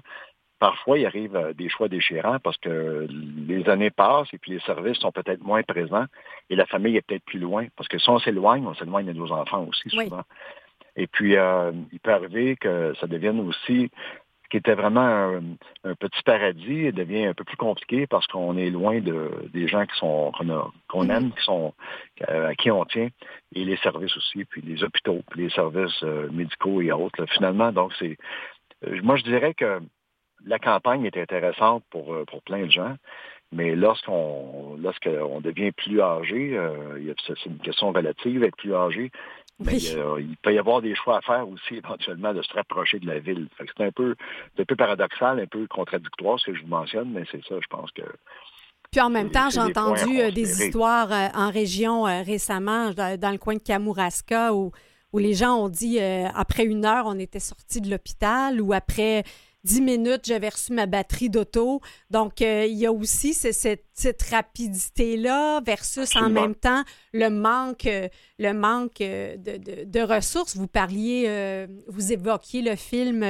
S2: parfois, il arrive euh, des choix déchirants parce que les années passent et puis les services sont peut-être moins présents et la famille est peut-être plus loin. Parce que si on s'éloigne, on s'éloigne de nos enfants aussi souvent. Et puis, euh, il peut arriver que ça devienne aussi, ce qui était vraiment un, petit paradis, devient un peu plus compliqué parce qu'on est loin de, des gens qui sont qu'on mm-hmm. aime, qui sont euh, à qui on tient, et les services aussi, puis les hôpitaux, puis les services médicaux et autres. finalement, donc c'est, moi je dirais que la campagne est intéressante pour, euh, pour plein de gens, mais lorsqu'on lorsqu'on devient plus âgé, euh, c'est une question relative, être plus âgé, mais euh, il peut y avoir des choix à faire aussi *laughs* éventuellement de se rapprocher de la ville. C'est un peu, un peu paradoxal, un peu contradictoire ce que je vous mentionne, mais c'est ça, je pense que
S1: puis en même temps, j'ai entendu des histoires en région récemment, dans, le coin de Kamouraska, où, où les gens ont dit après une heure, on était sorti de l'hôpital, ou après 10 minutes, j'avais reçu ma batterie d'auto. Donc, euh, il y a aussi cette, rapidité-là versus en même temps le manque, euh, le manque euh, de, ressources. Vous parliez, vous évoquiez le film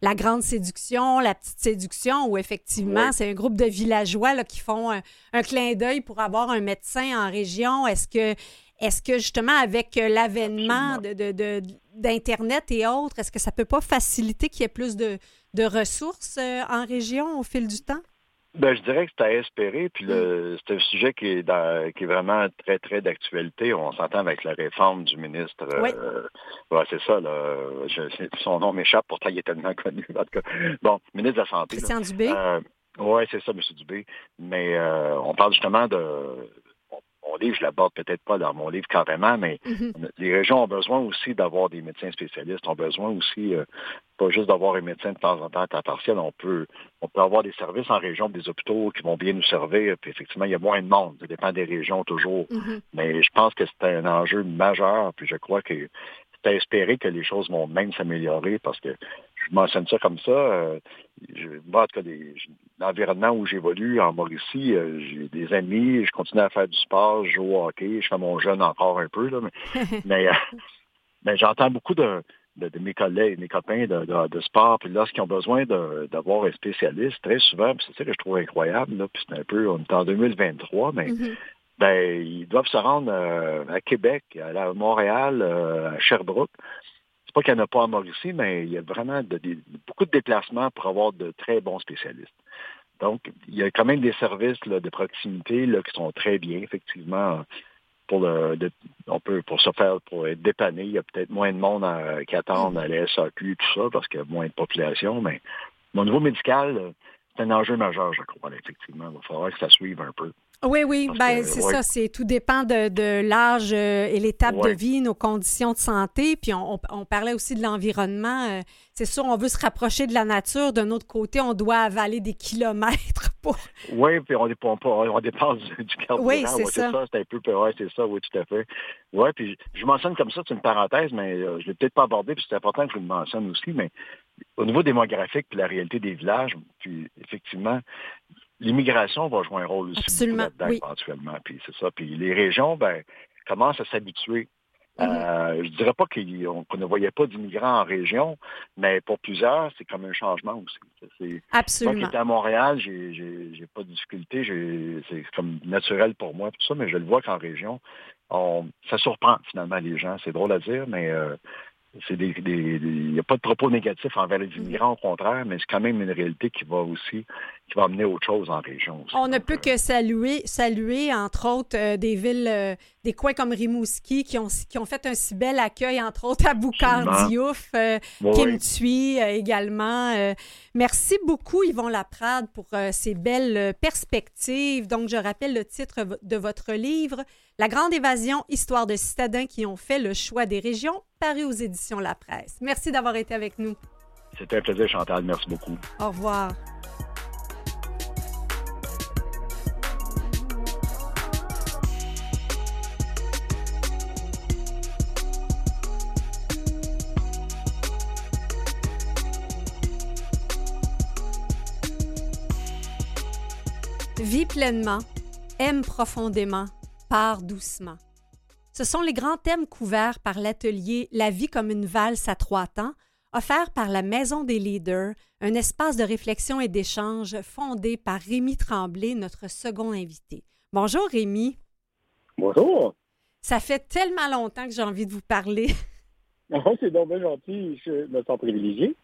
S1: La Grande Séduction, La Petite Séduction, où effectivement, c'est un groupe de villageois là, qui font un, clin d'œil pour avoir un médecin en région. Est-ce que est-ce que justement, avec l'avènement d'Internet et autres, est-ce que ça ne peut pas faciliter qu'il y ait plus de, de ressources euh, en région au fil du temps?
S2: Ben, je dirais que c'est à espérer. Puis mm. c'est un sujet qui est, qui est vraiment très, très d'actualité. On s'entend avec la réforme du ministre. Oui. Euh, c'est ça. Là, son nom m'échappe, pourtant il est tellement *laughs* connu. En tout cas. Bon, ministre de la Santé.
S1: Christian Dubé. Euh,
S2: oui, c'est ça, M. Dubé. Mais on parle justement de mon livre, je l'aborde peut-être pas dans mon livre carrément, mais mm-hmm. les régions ont besoin aussi d'avoir des médecins spécialistes, ont besoin aussi euh, pas juste d'avoir un médecin de temps en temps à temps partiel, on peut on peut avoir des services en région, des hôpitaux qui vont bien nous servir, puis effectivement, il y a moins de monde, ça dépend des régions toujours. Mm-hmm. Mais je pense que c'est un enjeu majeur, puis je crois que c'est à espérer que les choses vont même s'améliorer parce que je mentionne ça comme ça. Euh, je, moi, en tout cas, l'environnement où j'évolue en Mauricie, euh, j'ai des amis, je continue à faire du sport, je joue au hockey, je fais mon jeune encore un peu, là, mais, *laughs* euh, mais, j'entends beaucoup de, de, mes collègues, mes copains de, de, sport, puis lorsqu'ils ont besoin d'avoir un spécialiste, très souvent, c'est ça que je trouve incroyable, là, puis c'est un peu, on est en 2023, mais mm-hmm. Ben, ils doivent se rendre à Québec, à Montréal, à Sherbrooke, c'est pas qu'il n'y en a pas à Mauricie, mais il y a vraiment beaucoup de déplacements pour avoir de très bons spécialistes. Donc, il y a quand même des services de proximité qui sont très bien, effectivement. Pour le, pour se faire pour être dépanné, il y a peut-être moins de monde qui attendent à la SAQ, tout ça, parce qu'il y a moins de population, mais au niveau médical, c'est un enjeu majeur, je crois, effectivement. Il va falloir que ça suive un peu.
S1: Oui, oui, ben, c'est ça. C'est tout dépend de, l'âge euh, et l'étape de vie, nos conditions de santé. Puis on, parlait aussi de l'environnement. Euh, c'est sûr, on veut se rapprocher de la nature. D'un autre côté, on doit avaler des kilomètres *laughs* pour.
S2: Oui, puis on, on, on dépasse du, carburant.
S1: Oui, c'est ça.
S2: C'est un peu. Oui, c'est ça, oui, tout à fait. Oui, puis je mentionne comme ça, c'est une parenthèse, mais euh, je ne l'ai peut-être pas abordé, puis c'est important que je le mentionne aussi, mais au niveau démographique, puis la réalité des villages, puis effectivement, l'immigration va jouer un rôle aussi
S1: Absolument,
S2: éventuellement. Puis c'est ça. Puis les régions, ben, commencent à s'habituer. Je mm-hmm. Euh, je dirais pas qu'on ne voyait pas d'immigrants en région, mais pour plusieurs, c'est comme un changement aussi.
S1: Absolument.
S2: Moi qui étais à Montréal, j'ai pas de difficulté, c'est comme naturel pour moi, tout ça, mais je le vois qu'en région, on, ça surprend finalement les gens. C'est drôle à dire, mais euh, il n'y a pas de propos négatifs envers les immigrants, au contraire, mais c'est quand même une réalité qui va aussi, qui va amener autre chose en région.
S1: On ne peut que saluer, saluer entre autres, euh, des villes, euh, des coins comme Rimouski qui ont, qui ont fait un si bel accueil, entre autres à Boucardiouf, euh, Kim également. merci beaucoup, Yvon Laprade, pour ces belles perspectives. Donc, je rappelle le titre de votre livre, La Grande Évasion, histoire de citadins qui ont fait le choix des régions paru aux éditions La Presse. Merci d'avoir été avec nous.
S2: C'était un plaisir, Chantal. Merci beaucoup.
S1: Au revoir. Vis pleinement, aime profondément, pars doucement. Ce sont les grands thèmes couverts par l'atelier La vie comme une valse à trois temps, offert par la Maison des leaders, un espace de réflexion et d'échange fondé par Rémi Tremblay, notre second invité. Bonjour Rémi.
S4: Bonjour.
S1: Ça fait tellement longtemps que j'ai envie de vous parler. *laughs* *laughs*
S4: Oh, c'est donc bien gentil, je me sens privilégié.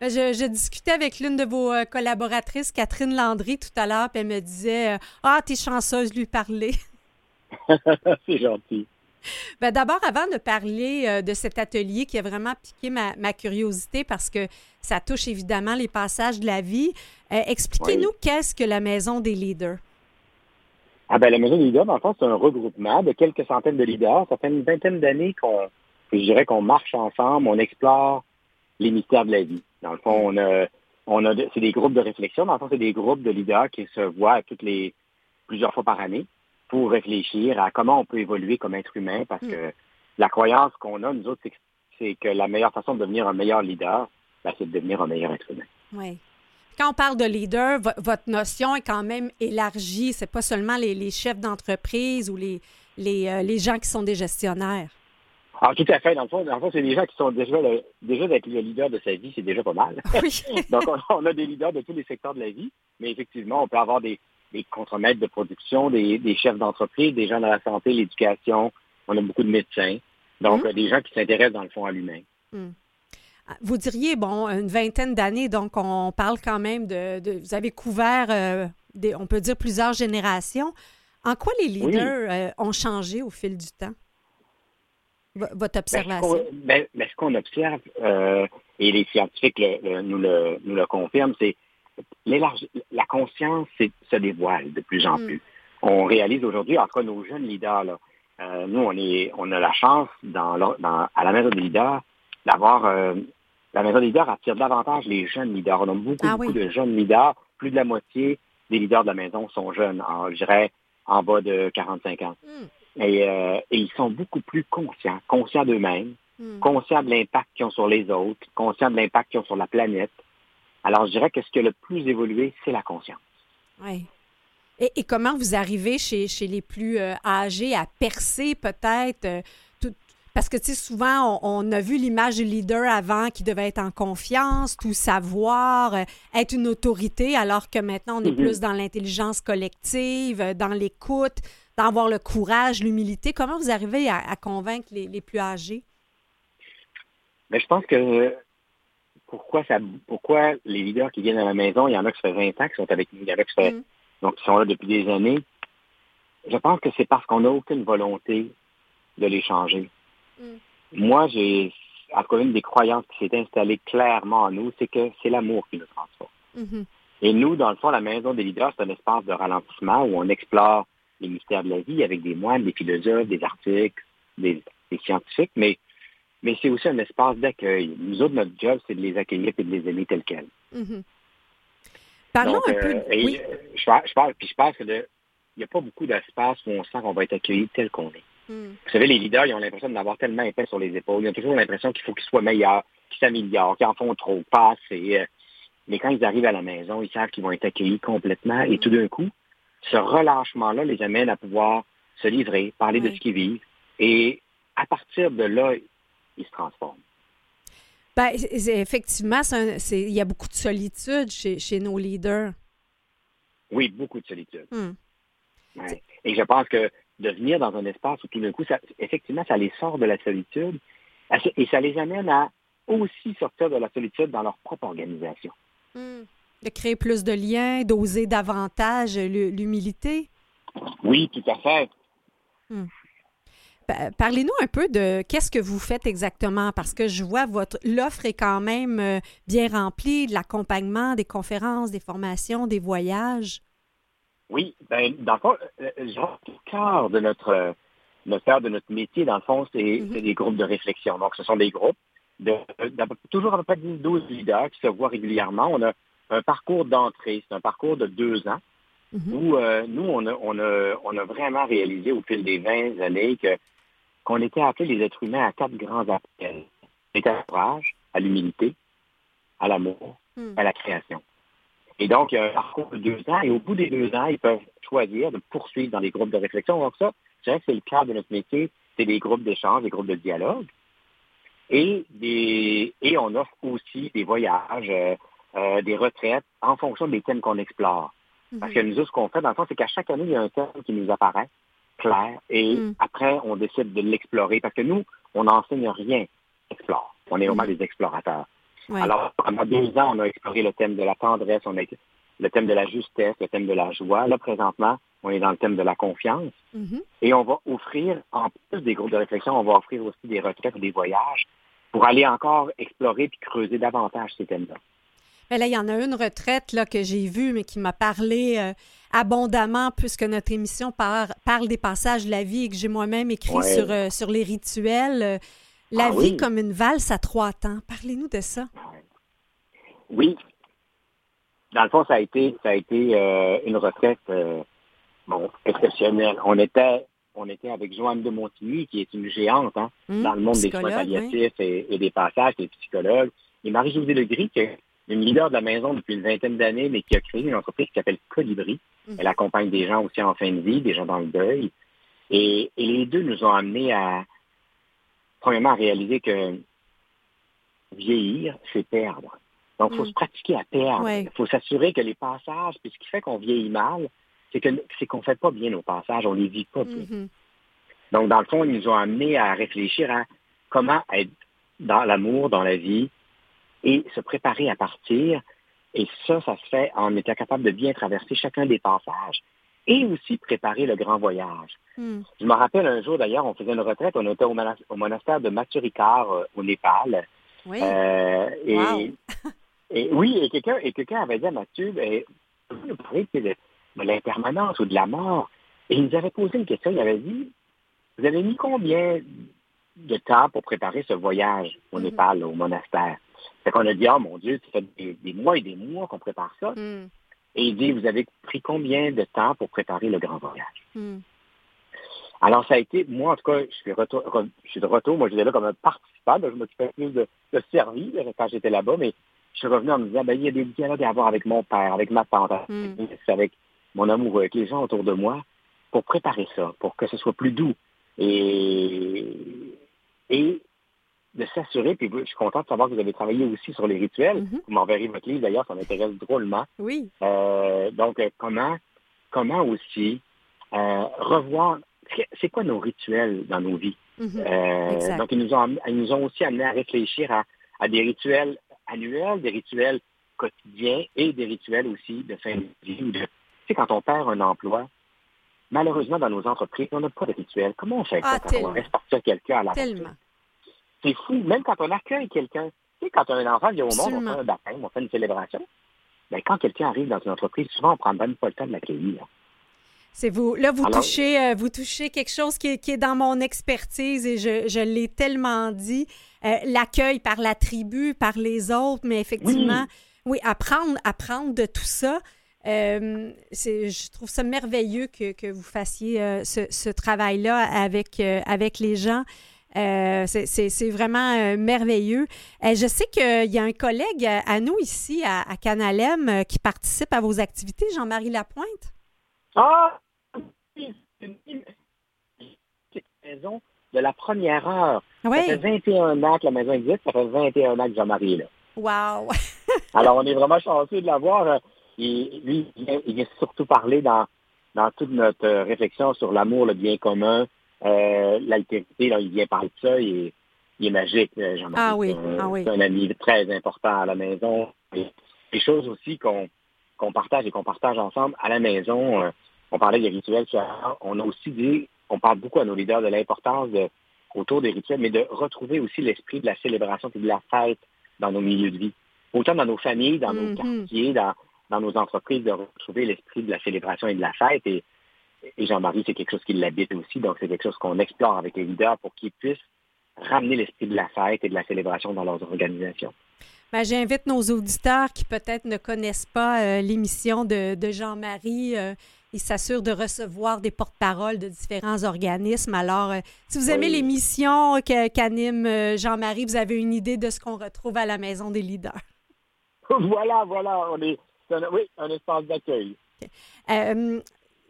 S1: Ben, je, discutais avec l'une de vos euh, collaboratrices, Catherine Landry, tout à l'heure, puis elle me disait euh, Ah, t'es chanceuse de lui parler. *laughs* *laughs*
S4: c'est gentil.
S1: Ben, D'abord, avant de parler euh, de cet atelier qui a vraiment piqué ma, curiosité parce que ça touche évidemment les passages de la vie, expliquez-nous qu'est-ce que la Maison des leaders?
S4: Ah ben, la Maison des leaders, dans le fond, c'est un regroupement de quelques centaines de leaders. Ça fait une vingtaine d'années qu'on je dirais qu'on marche ensemble, on explore les mystères de la vie. Dans le fond, on a, on a, c'est des groupes de réflexion. Dans le fond, c'est des groupes de leaders qui se voient toutes les plusieurs fois par année pour réfléchir à comment on peut évoluer comme être humain, parce mm. que la croyance qu'on a, nous autres, c'est que la meilleure façon de devenir un meilleur leader, ben, c'est de devenir un meilleur être humain.
S1: Oui. Quand on parle de leader, votre notion est quand même élargie. C'est pas seulement les, chefs d'entreprise ou les, les, euh, les gens qui sont des gestionnaires.
S4: Ah, tout à fait. Dans le fond, c'est des gens qui sont déjà, déjà d'être le leader de sa vie, c'est déjà pas mal. *laughs* *laughs* Donc, on, a des leaders de tous les secteurs de la vie, mais effectivement, on peut avoir des, des contremaîtres de production, des, chefs d'entreprise, des gens dans la santé, l'éducation. On a beaucoup de médecins. Donc, mm-hmm. des gens qui s'intéressent, dans le fond, à l'humain. Mm.
S1: Ah, vous diriez, bon, une vingtaine d'années, donc on parle quand même de... vous avez couvert, euh, des, on peut dire, plusieurs générations. En quoi les leaders euh, ont changé au fil du temps? Votre ben, observation?
S4: Ben, ben, ce qu'on observe, euh, et les scientifiques nous, le, nous le confirment, c'est la conscience se dévoile de plus en hmm. plus. On réalise aujourd'hui, en tout cas nos jeunes leaders, là, euh, nous, on, est, on a la chance dans, à la Maison des leaders d'avoir... Euh, la Maison des leaders attire davantage les jeunes leaders. On a beaucoup, ah beaucoup de jeunes leaders. Plus de la moitié des leaders de la maison sont jeunes, je dirais en bas de 45 ans. Euh, et, ils sont beaucoup plus conscients, conscients d'eux-mêmes, hmm. conscients de l'impact qu'ils ont sur les autres, conscients de l'impact qu'ils ont sur la planète. Alors, je dirais que ce qui a le plus évolué, c'est la conscience.
S1: Oui. Et, comment vous arrivez chez, chez les plus euh, âgés à percer peut-être euh, tout, parce que, tu sais, souvent, on, a vu l'image du leader avant qui devait être en confiance, tout savoir, être une autorité, alors que maintenant, on est mm-hmm. plus dans l'intelligence collective, dans l'écoute, d'avoir le courage, l'humilité. Comment vous arrivez à, convaincre les, plus âgés?
S4: Mais ben, je pense que pourquoi ça pourquoi les leaders qui viennent à la maison, il y en a qui fait 20 ans qui sont avec nous, il y en a qui, mm. donc, qui sont là depuis des années. Je pense que c'est parce qu'on n'a aucune volonté de les changer. Mm. Moi, j'ai encore une des croyances qui s'est installée clairement en nous, c'est que c'est l'amour qui nous transforme. Mm-hmm. Et nous, dans le fond, la maison des leaders, c'est un espace de ralentissement où on explore les mystères de la vie avec des moines, des philosophes, des articles, des, scientifiques, mais, mais c'est aussi un espace d'accueil. Nous autres, notre job, c'est de les accueillir et de les aimer tels quels.
S1: Mm-hmm. Parlons un peu.
S4: Euh, oui. je, je, puis je pense qu'il n'y a pas beaucoup d'espace où on sent qu'on va être accueilli tel qu'on est. Mm. Vous savez, les leaders, ils ont l'impression d'avoir tellement épais sur les épaules. Ils ont toujours l'impression qu'il faut qu'ils soient meilleurs, qu'ils s'améliorent, qu'ils en font trop, pas assez. Euh. Mais quand ils arrivent à la maison, ils savent qu'ils vont être accueillis complètement. Et tout d'un coup, ce relâchement-là les amène à pouvoir se livrer, parler de ce qu'ils vivent. Et à partir de là, ils se transforment.
S1: Ben, effectivement, il y a beaucoup de solitude chez, nos leaders.
S4: Oui, beaucoup de solitude. Hmm. Et je pense que de venir dans un espace où tout d'un coup, effectivement, ça les sort de la solitude et ça les amène à aussi sortir de la solitude dans leur propre organisation.
S1: Hmm de créer plus de liens, d'oser davantage l'humilité?
S4: Oui, tout à fait.
S1: Hmm. Parlez-nous un peu de qu'est-ce que vous faites exactement, parce que je vois votre l'offre est quand même euh, bien remplie, de l'accompagnement, des conférences, des formations, des voyages.
S4: Oui, ben, dans le fond, euh, le cœur de notre, cœur de notre métier, dans le fond, c'est des groupes de réflexion. Donc, ce sont des groupes de, toujours à peu près 12 leaders qui se voient régulièrement. On a un parcours d'entrée. C'est un parcours de deux ans mhm. où euh, nous, on a, on, a, on a vraiment réalisé au fil des 20 années que qu'on était appelés les êtres humains à quatre grands appels. À courage, à l'humilité, à l'amour, hmm. à la création. Et donc, il y a un parcours de deux ans, et au bout des deux ans, ils peuvent choisir de poursuivre dans des groupes de réflexion. Donc ça, je dirais que c'est le cœur de notre métier, c'est des groupes d'échange, des groupes de dialogue. Et, des, et on offre aussi des voyages, euh, des retraites en fonction des thèmes qu'on explore. Parce que nous, ce qu'on fait, dans le fond, c'est qu'à chaque année, il y a un thème qui nous apparaît clair et
S1: Mm.
S4: après, on décide de l'explorer. Parce que nous, on n'enseigne rien, explore. On est vraiment des explorateurs.
S1: Ouais.
S4: Alors, pendant deux ans, on a exploré le thème de la tendresse, on a le thème de la justesse, le thème de la joie. Là, présentement, on est dans le thème de la confiance.
S1: Mhm.
S4: Et on va offrir, en plus des groupes de réflexion, on va offrir aussi des retraites ou des voyages pour aller encore explorer puis creuser davantage ces thèmes-là.
S1: Mais là, il y en a une retraite là, que j'ai vue, mais qui m'a parlé euh, abondamment, puisque notre émission par- parle des passages de la vie et que j'ai moi-même écrit
S4: Ouais.
S1: sur, euh, sur les rituels. euh, la
S4: Ah
S1: vie
S4: oui.
S1: comme une valse à trois temps. Parlez-nous de ça.
S4: Oui. Dans le fond, ça a été, ça a été euh, une retraite bon, exceptionnelle. On était, on était avec Joanne de Montigny, qui est une géante hein,
S1: Hum,
S4: dans le monde des soins
S1: oui.
S4: palliatifs et, et des passages, des psychologues. Et Marie-Josée Legris, qui est une leader de la maison depuis une vingtaine d'années, mais qui a créé une entreprise qui s'appelle Colibri.
S1: Mhm.
S4: Elle accompagne des gens aussi en fin de vie, des gens dans le deuil. Et, et les deux nous ont amenés à, premièrement, à réaliser que vieillir, c'est perdre. Donc, il faut se pratiquer à perdre.
S1: Ouais.
S4: Il faut s'assurer que les passages, puis ce qui fait qu'on vieillit mal, c'est que c'est qu'on fait pas bien nos passages, on les vit pas bien.
S1: Mhm.
S4: Donc, dans le fond, ils nous ont amenés à réfléchir à comment être dans l'amour, dans la vie, et se préparer à partir. Et ça, ça se fait en étant capable de bien traverser chacun des passages et aussi préparer le grand voyage.
S1: Mhm.
S4: Je me rappelle un jour, d'ailleurs, on faisait une retraite, on était au, monas- au monastère de Mathurikar euh, au Népal.
S1: Oui.
S4: Euh, et,
S1: Wow. *laughs*
S4: et oui, et quelqu'un avait dit à Mathieu, ben, vous nous parlez de, de l'impermanence ou de la mort? Et il nous avait posé une question, il avait dit, vous avez mis combien de temps pour préparer ce voyage au
S1: Mhm.
S4: Népal, au monastère? Fait qu'on a dit, oh mon Dieu, ça fait des, des mois et des mois qu'on prépare ça.
S1: Mhm.
S4: Et il dit, vous avez pris combien de temps pour préparer le grand voyage?
S1: Mhm.
S4: Alors, ça a été, moi, en tout cas, je suis, retour, re- je suis de retour. Moi, j'étais là comme un participant. donc je m'occupais plus de, de servir quand j'étais là-bas, mais je suis revenu en me disant, ben, il y a des dialogues à avoir avec mon père, avec ma tante,
S1: Mm.
S4: avec mon amoureux, avec les gens autour de moi, pour préparer ça, pour que ce soit plus doux. Et, et de s'assurer, puis je suis content de savoir que vous avez travaillé aussi sur les rituels.
S1: Mhm.
S4: Vous m'enverrez votre livre, d'ailleurs, ça m'intéresse drôlement.
S1: Oui.
S4: Euh, donc, euh, comment, comment aussi euh, revoir, c'est quoi nos rituels dans nos vies? Euh,
S1: Exact.
S4: donc, ils nous, ont, ils nous ont aussi amené à réfléchir à, à des rituels annuels, des rituels quotidiens et des rituels aussi de fin de vie. de- Tu sais, quand on perd un emploi, malheureusement, dans nos entreprises, on n'a pas de rituel. Comment on fait
S1: Ah,
S4: ça quand
S1: tellement.
S4: on laisse partir quelqu'un à la?
S1: Tellement.
S4: C'est fou. Même quand on accueille quelqu'un, tu sais, quand un enfant vient au monde, on fait un baptême, on fait une célébration. Ben, quand quelqu'un arrive dans une entreprise, souvent, on prend même pas le temps de l'accueillir.
S1: C'est vous. Là, vous
S4: Alors-
S1: touchez, euh, vous touchez quelque chose qui est, qui est dans mon expertise et je, je l'ai tellement dit. Euh, L'accueil par la tribu, par les autres, mais effectivement, oui, apprendre, apprendre de tout ça. euh, je trouve ça merveilleux que, que vous fassiez ce, ce travail-là avec, avec les gens. Euh, c'est- vraiment euh, merveilleux. Euh, je sais qu'il y a un collègue à, nous ici, à, à Canalem, qui participe à vos activités, Jean-Marie Lapointe.
S4: Ah! Maison de la première heure.
S1: Oui.
S4: Ça fait 21 ans que la maison existe, ça fait 21 ans que Jean-Marie est là.
S1: Wow! *laughs*
S4: Alors, on est vraiment chanceux de l'avoir. Et lui, il vient, il vient surtout parler dans, dans toute notre réflexion sur l'amour, le bien commun, euh, l'altérité. Là, il vient parler de ça. Il est, il est magique, euh, Jean-Marie.
S1: Ah oui,
S4: C'est un-
S1: ah oui.
S4: C'est un ami très important à la maison. Et des choses aussi qu'on qu'on partage et qu'on partage ensemble à la maison. euh, on parlait des rituels. On a aussi dit, on parle beaucoup à nos leaders de l'importance de autour des rituels, mais de retrouver aussi l'esprit de la célébration et de la fête dans nos milieux de vie. Autant dans nos familles, dans nos
S1: Mhm.
S4: quartiers, dans, dans nos entreprises, de retrouver l'esprit de la célébration et de la fête. Et, et Jean-Marie, c'est quelque chose qui l'habite aussi, donc c'est quelque chose qu'on explore avec les leaders pour qu'ils puissent ramener l'esprit de la fête et de la célébration dans leurs organisations.
S1: Ben, J'invite nos auditeurs qui peut-être ne connaissent pas euh, l'émission de, de Jean-Marie. euh, ils s'assurent de recevoir des porte-paroles de différents organismes. Alors, euh, si vous aimez
S4: Oui.
S1: l'émission qu'anime euh, Jean-Marie, vous avez une idée de ce qu'on retrouve à la Maison des leaders. *laughs*
S4: voilà, voilà, on est, c'est un- oui, un espace d'accueil.
S1: Euh,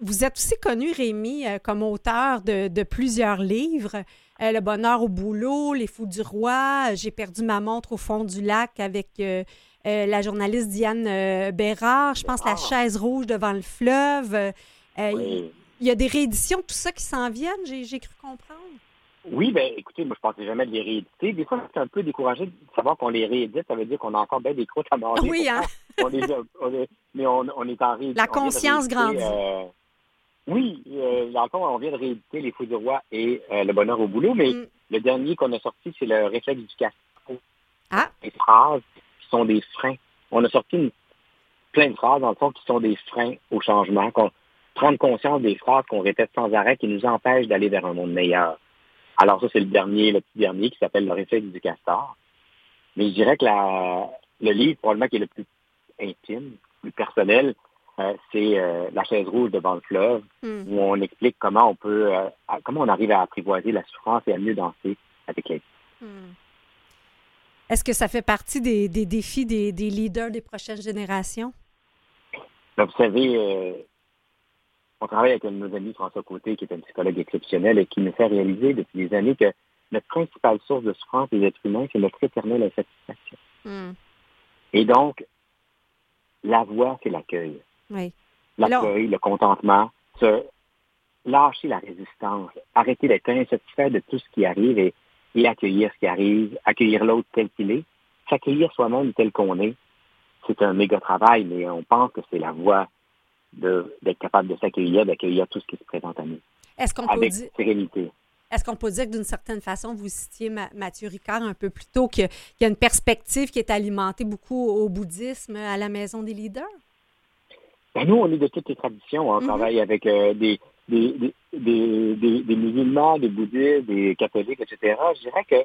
S1: vous êtes aussi connu, Rémi, euh, comme auteur de, de plusieurs livres. Le bonheur au boulot, Les Fous du Roi, J'ai perdu ma montre au fond du lac avec la journaliste Diane Bérard, je pense La chaise rouge devant le fleuve. Il y a des rééditions, tout ça qui s'en viennent, j'ai cru comprendre.
S4: Oui, ben écoutez, moi je pensais jamais de les rééditer. Des fois, c'est un peu découragé de savoir qu'on les réédite. Ça veut dire qu'on a encore bien des croûtes à *laughs* manger.
S1: Oui, hein?
S4: on mais on, est en réédition.
S1: La conscience grandit.
S4: Oui, euh, encore, on vient de rééditer Les Fous du Roi et euh, Le Bonheur au boulot, mais mm. le dernier qu'on a sorti, c'est le réflexe du castor.
S1: Ah.
S4: Les phrases qui sont des freins. On a sorti une, plein de phrases, dans le fond, qui sont des freins au changement. Qu'on, prendre conscience des phrases qu'on répète sans arrêt qui nous empêchent d'aller vers un monde meilleur. Alors ça, c'est le dernier, le petit dernier qui s'appelle Le réflexe du castor. Mais je dirais que le livre, probablement qui est le plus intime, le plus personnel, c'est euh, La chaise rouge devant le fleuve, hmm. où on explique comment on peut, euh, comment on arrive à apprivoiser la souffrance et à mieux danser avec elle. Hmm.
S1: Est-ce que ça fait partie des, défis des, des, leaders des prochaines générations?
S4: Ben, vous savez, on travaille avec un de nos amis, François Côté, qui est un psychologue exceptionnel et qui nous fait réaliser depuis des années que notre principale source de souffrance des êtres humains, c'est notre éternelle insatisfaction. Hmm. Et donc, la voix, c'est l'accueil.
S1: Oui.
S4: L'accueil, le contentement, se lâcher la résistance, arrêter d'être insatisfait de tout ce qui arrive et, et accueillir ce qui arrive, accueillir l'autre tel qu'il est, s'accueillir soi-même tel qu'on est. C'est un méga travail, mais on pense que c'est la voie d'être capable de s'accueillir, d'accueillir tout ce qui se présente à nous.
S1: Est-ce qu'on
S4: peut
S1: dire...
S4: sérénité.
S1: Est-ce qu'on peut dire que d'une certaine façon, vous citiez Mathieu Ricard un peu plus tôt, qu'il y a une perspective qui est alimentée beaucoup au bouddhisme à la Maison des leaders?
S4: Ben nous, on est de toutes les traditions. On mm-hmm. travaille avec euh, des, des, des, des, musulmans, des bouddhistes, des catholiques, etc. Je dirais que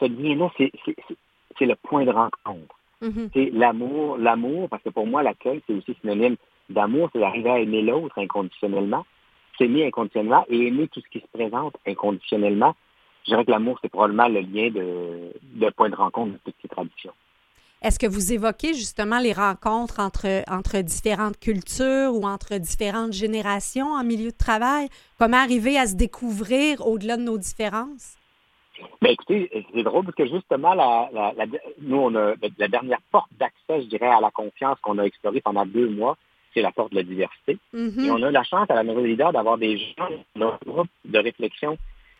S4: ce lien-là, c'est le point de rencontre. Mm-hmm. C'est l'amour, l'amour, parce que pour moi, l'accueil, c'est aussi synonyme d'amour, c'est d'arriver à aimer l'autre inconditionnellement, s'aimer inconditionnellement et aimer tout ce qui se présente inconditionnellement. Je dirais que l'amour, c'est probablement le lien de, de point de rencontre de toutes ces traditions.
S1: Est-ce que vous évoquez justement les rencontres entre, entre différentes cultures ou entre différentes générations en milieu de travail? Comment arriver à se découvrir au-delà de nos différences?
S4: Ben écoutez, c'est drôle parce que justement, la, la, nous, on a la dernière porte d'accès, je dirais, à la confiance qu'on a explorée pendant deux mois, c'est la porte de la diversité.
S1: Mm-hmm.
S4: Et on a la chance à la Maison Leader d'avoir des gens, un groupe de réflexion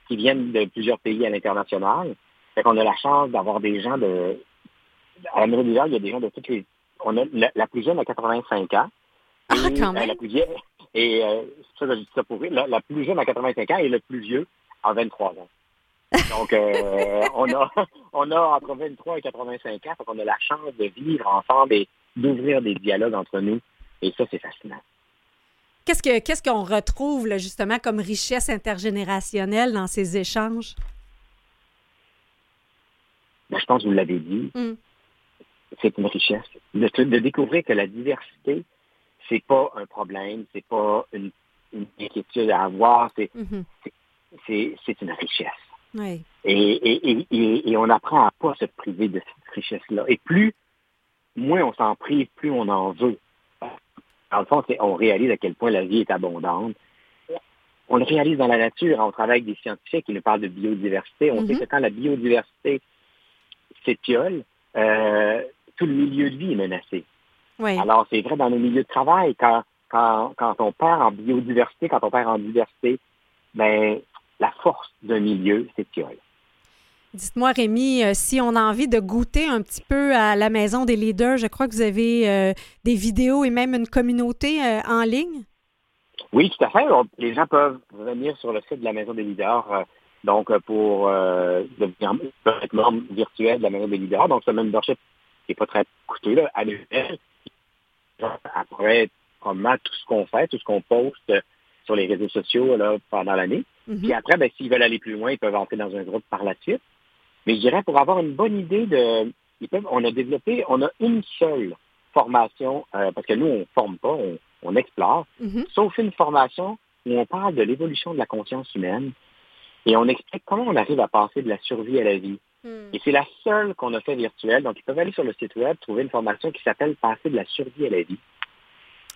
S4: qui viennent de plusieurs pays à l'international. Fait qu'on a la chance d'avoir des gens de... À Leader, il y a des gens de toutes les... On a la, plus jeune à 85 ans.
S1: Ah, quand même.
S4: La plus vieille, et euh, ça, je dis ça pour la, la plus jeune à 85 ans et le plus vieux à 23 ans. Donc, euh, *laughs* on, a, on a entre 23 et 85 ans, donc on a la chance de vivre ensemble et d'ouvrir des dialogues entre nous. Et ça, c'est fascinant.
S1: Qu'est-ce que qu'est-ce qu'on retrouve justement comme richesse intergénérationnelle dans ces échanges?
S4: Ben, je pense que vous l'avez dit.
S1: Mm.
S4: C'est une richesse. De, découvrir que la diversité, c'est pas un problème, c'est pas une, inquiétude à avoir, c'est
S1: mm-hmm.
S4: c'est une richesse.
S1: Et,
S4: et, et, et, on apprend à pas se priver de cette richesse-là. Et plus, moins on s'en prive, plus on en veut. En le fond, on réalise à quel point la vie est abondante. On le réalise dans la nature. On travaille avec des scientifiques qui nous parlent de biodiversité. On sait mm-hmm. que quand la biodiversité s'étiole, euh, tout le milieu de vie est menacé. Alors, c'est vrai dans nos milieux de travail, quand, quand, quand on perd en biodiversité, quand on perd en diversité, ben, la force d'un milieu s'étiole.
S1: Dites-moi, Rémi, euh, si on a envie de goûter un petit peu à la Maison des leaders, je crois que vous avez euh, des vidéos et même une communauté euh, en ligne?
S4: Oui, tout à fait. Les gens peuvent venir sur le site de la Maison des leaders donc pour devenir membre virtuel de la Maison des leaders. Donc, ce membership n'est pas très coûteux là, annuel. Après, probablement tout ce qu'on fait, tout ce qu'on poste sur les réseaux sociaux là, pendant l'année.
S1: Mhm.
S4: Puis après, ben, s'ils veulent aller plus loin, ils peuvent entrer dans un groupe par la suite. Mais je dirais, pour avoir une bonne idée de... on a développé, on a une seule formation, euh, parce que nous, on ne forme pas, on, explore,
S1: mhm.
S4: sauf une formation où on parle de l'évolution de la conscience humaine et on explique comment on arrive à passer de la survie à la vie.
S1: Hmm.
S4: Et c'est la seule qu'on a fait virtuelle. Donc, ils peuvent aller sur le site web, trouver une formation qui s'appelle Passer de la survie à la vie.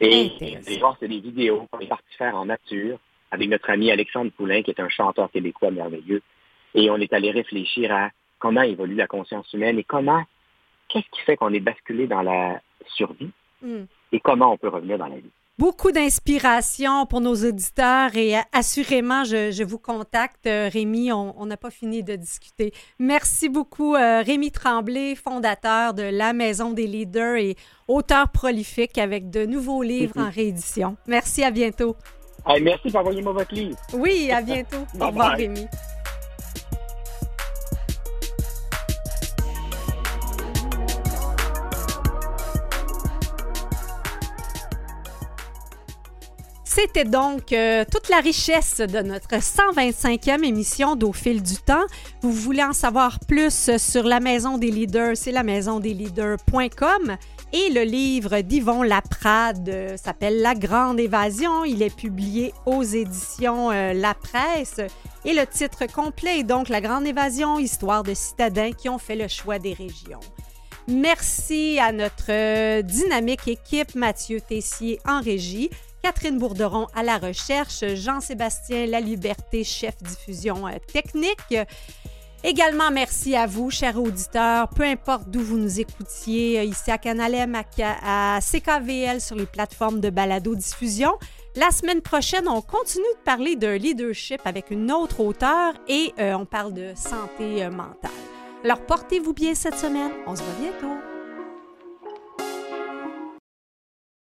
S4: Et c'est des vidéos qu'on est parti faire en nature avec notre ami Alexandre Poulain, qui est un chanteur québécois merveilleux. Et on est allé réfléchir à comment évolue la conscience humaine et comment, qu'est-ce qui fait qu'on est basculé dans la survie mm. et comment on peut revenir dans la vie.
S1: Beaucoup d'inspiration pour nos auditeurs et assurément, je, vous contacte, euh, Rémi. On n'a pas fini de discuter. Merci beaucoup, euh, Rémi Tremblay, fondateur de La Maison des leaders et auteur prolifique avec de nouveaux livres en réédition. Merci, à bientôt.
S4: merci pour envoyer moi votre livre.
S1: Oui, à bientôt. *laughs* Au revoir, Rémi. C'était donc euh, toute la richesse de notre 125e émission d'Au fil du temps. Vous voulez en savoir plus sur la Maison des leaders, c'est la maison des leaders.com. Et le livre d'Yvon Laprade euh, s'appelle La Grande Évasion. Il est publié aux éditions euh, La Presse. Et le titre complet est donc La Grande Évasion, histoire de citadins qui ont fait le choix des régions. Merci à notre dynamique équipe Mathieu Tessier en régie. Catherine Bourderon à la recherche, Jean-Sébastien Laliberté, chef diffusion euh, technique. Également, merci à vous, chers auditeurs, peu importe d'où vous nous écoutiez, euh, ici à Canal M, à, CKVL, sur les plateformes de balado-diffusion. La semaine prochaine, on continue de parler de leadership avec une autre auteure et euh, on parle de santé mentale. Alors, portez-vous bien cette semaine. On se voit bientôt.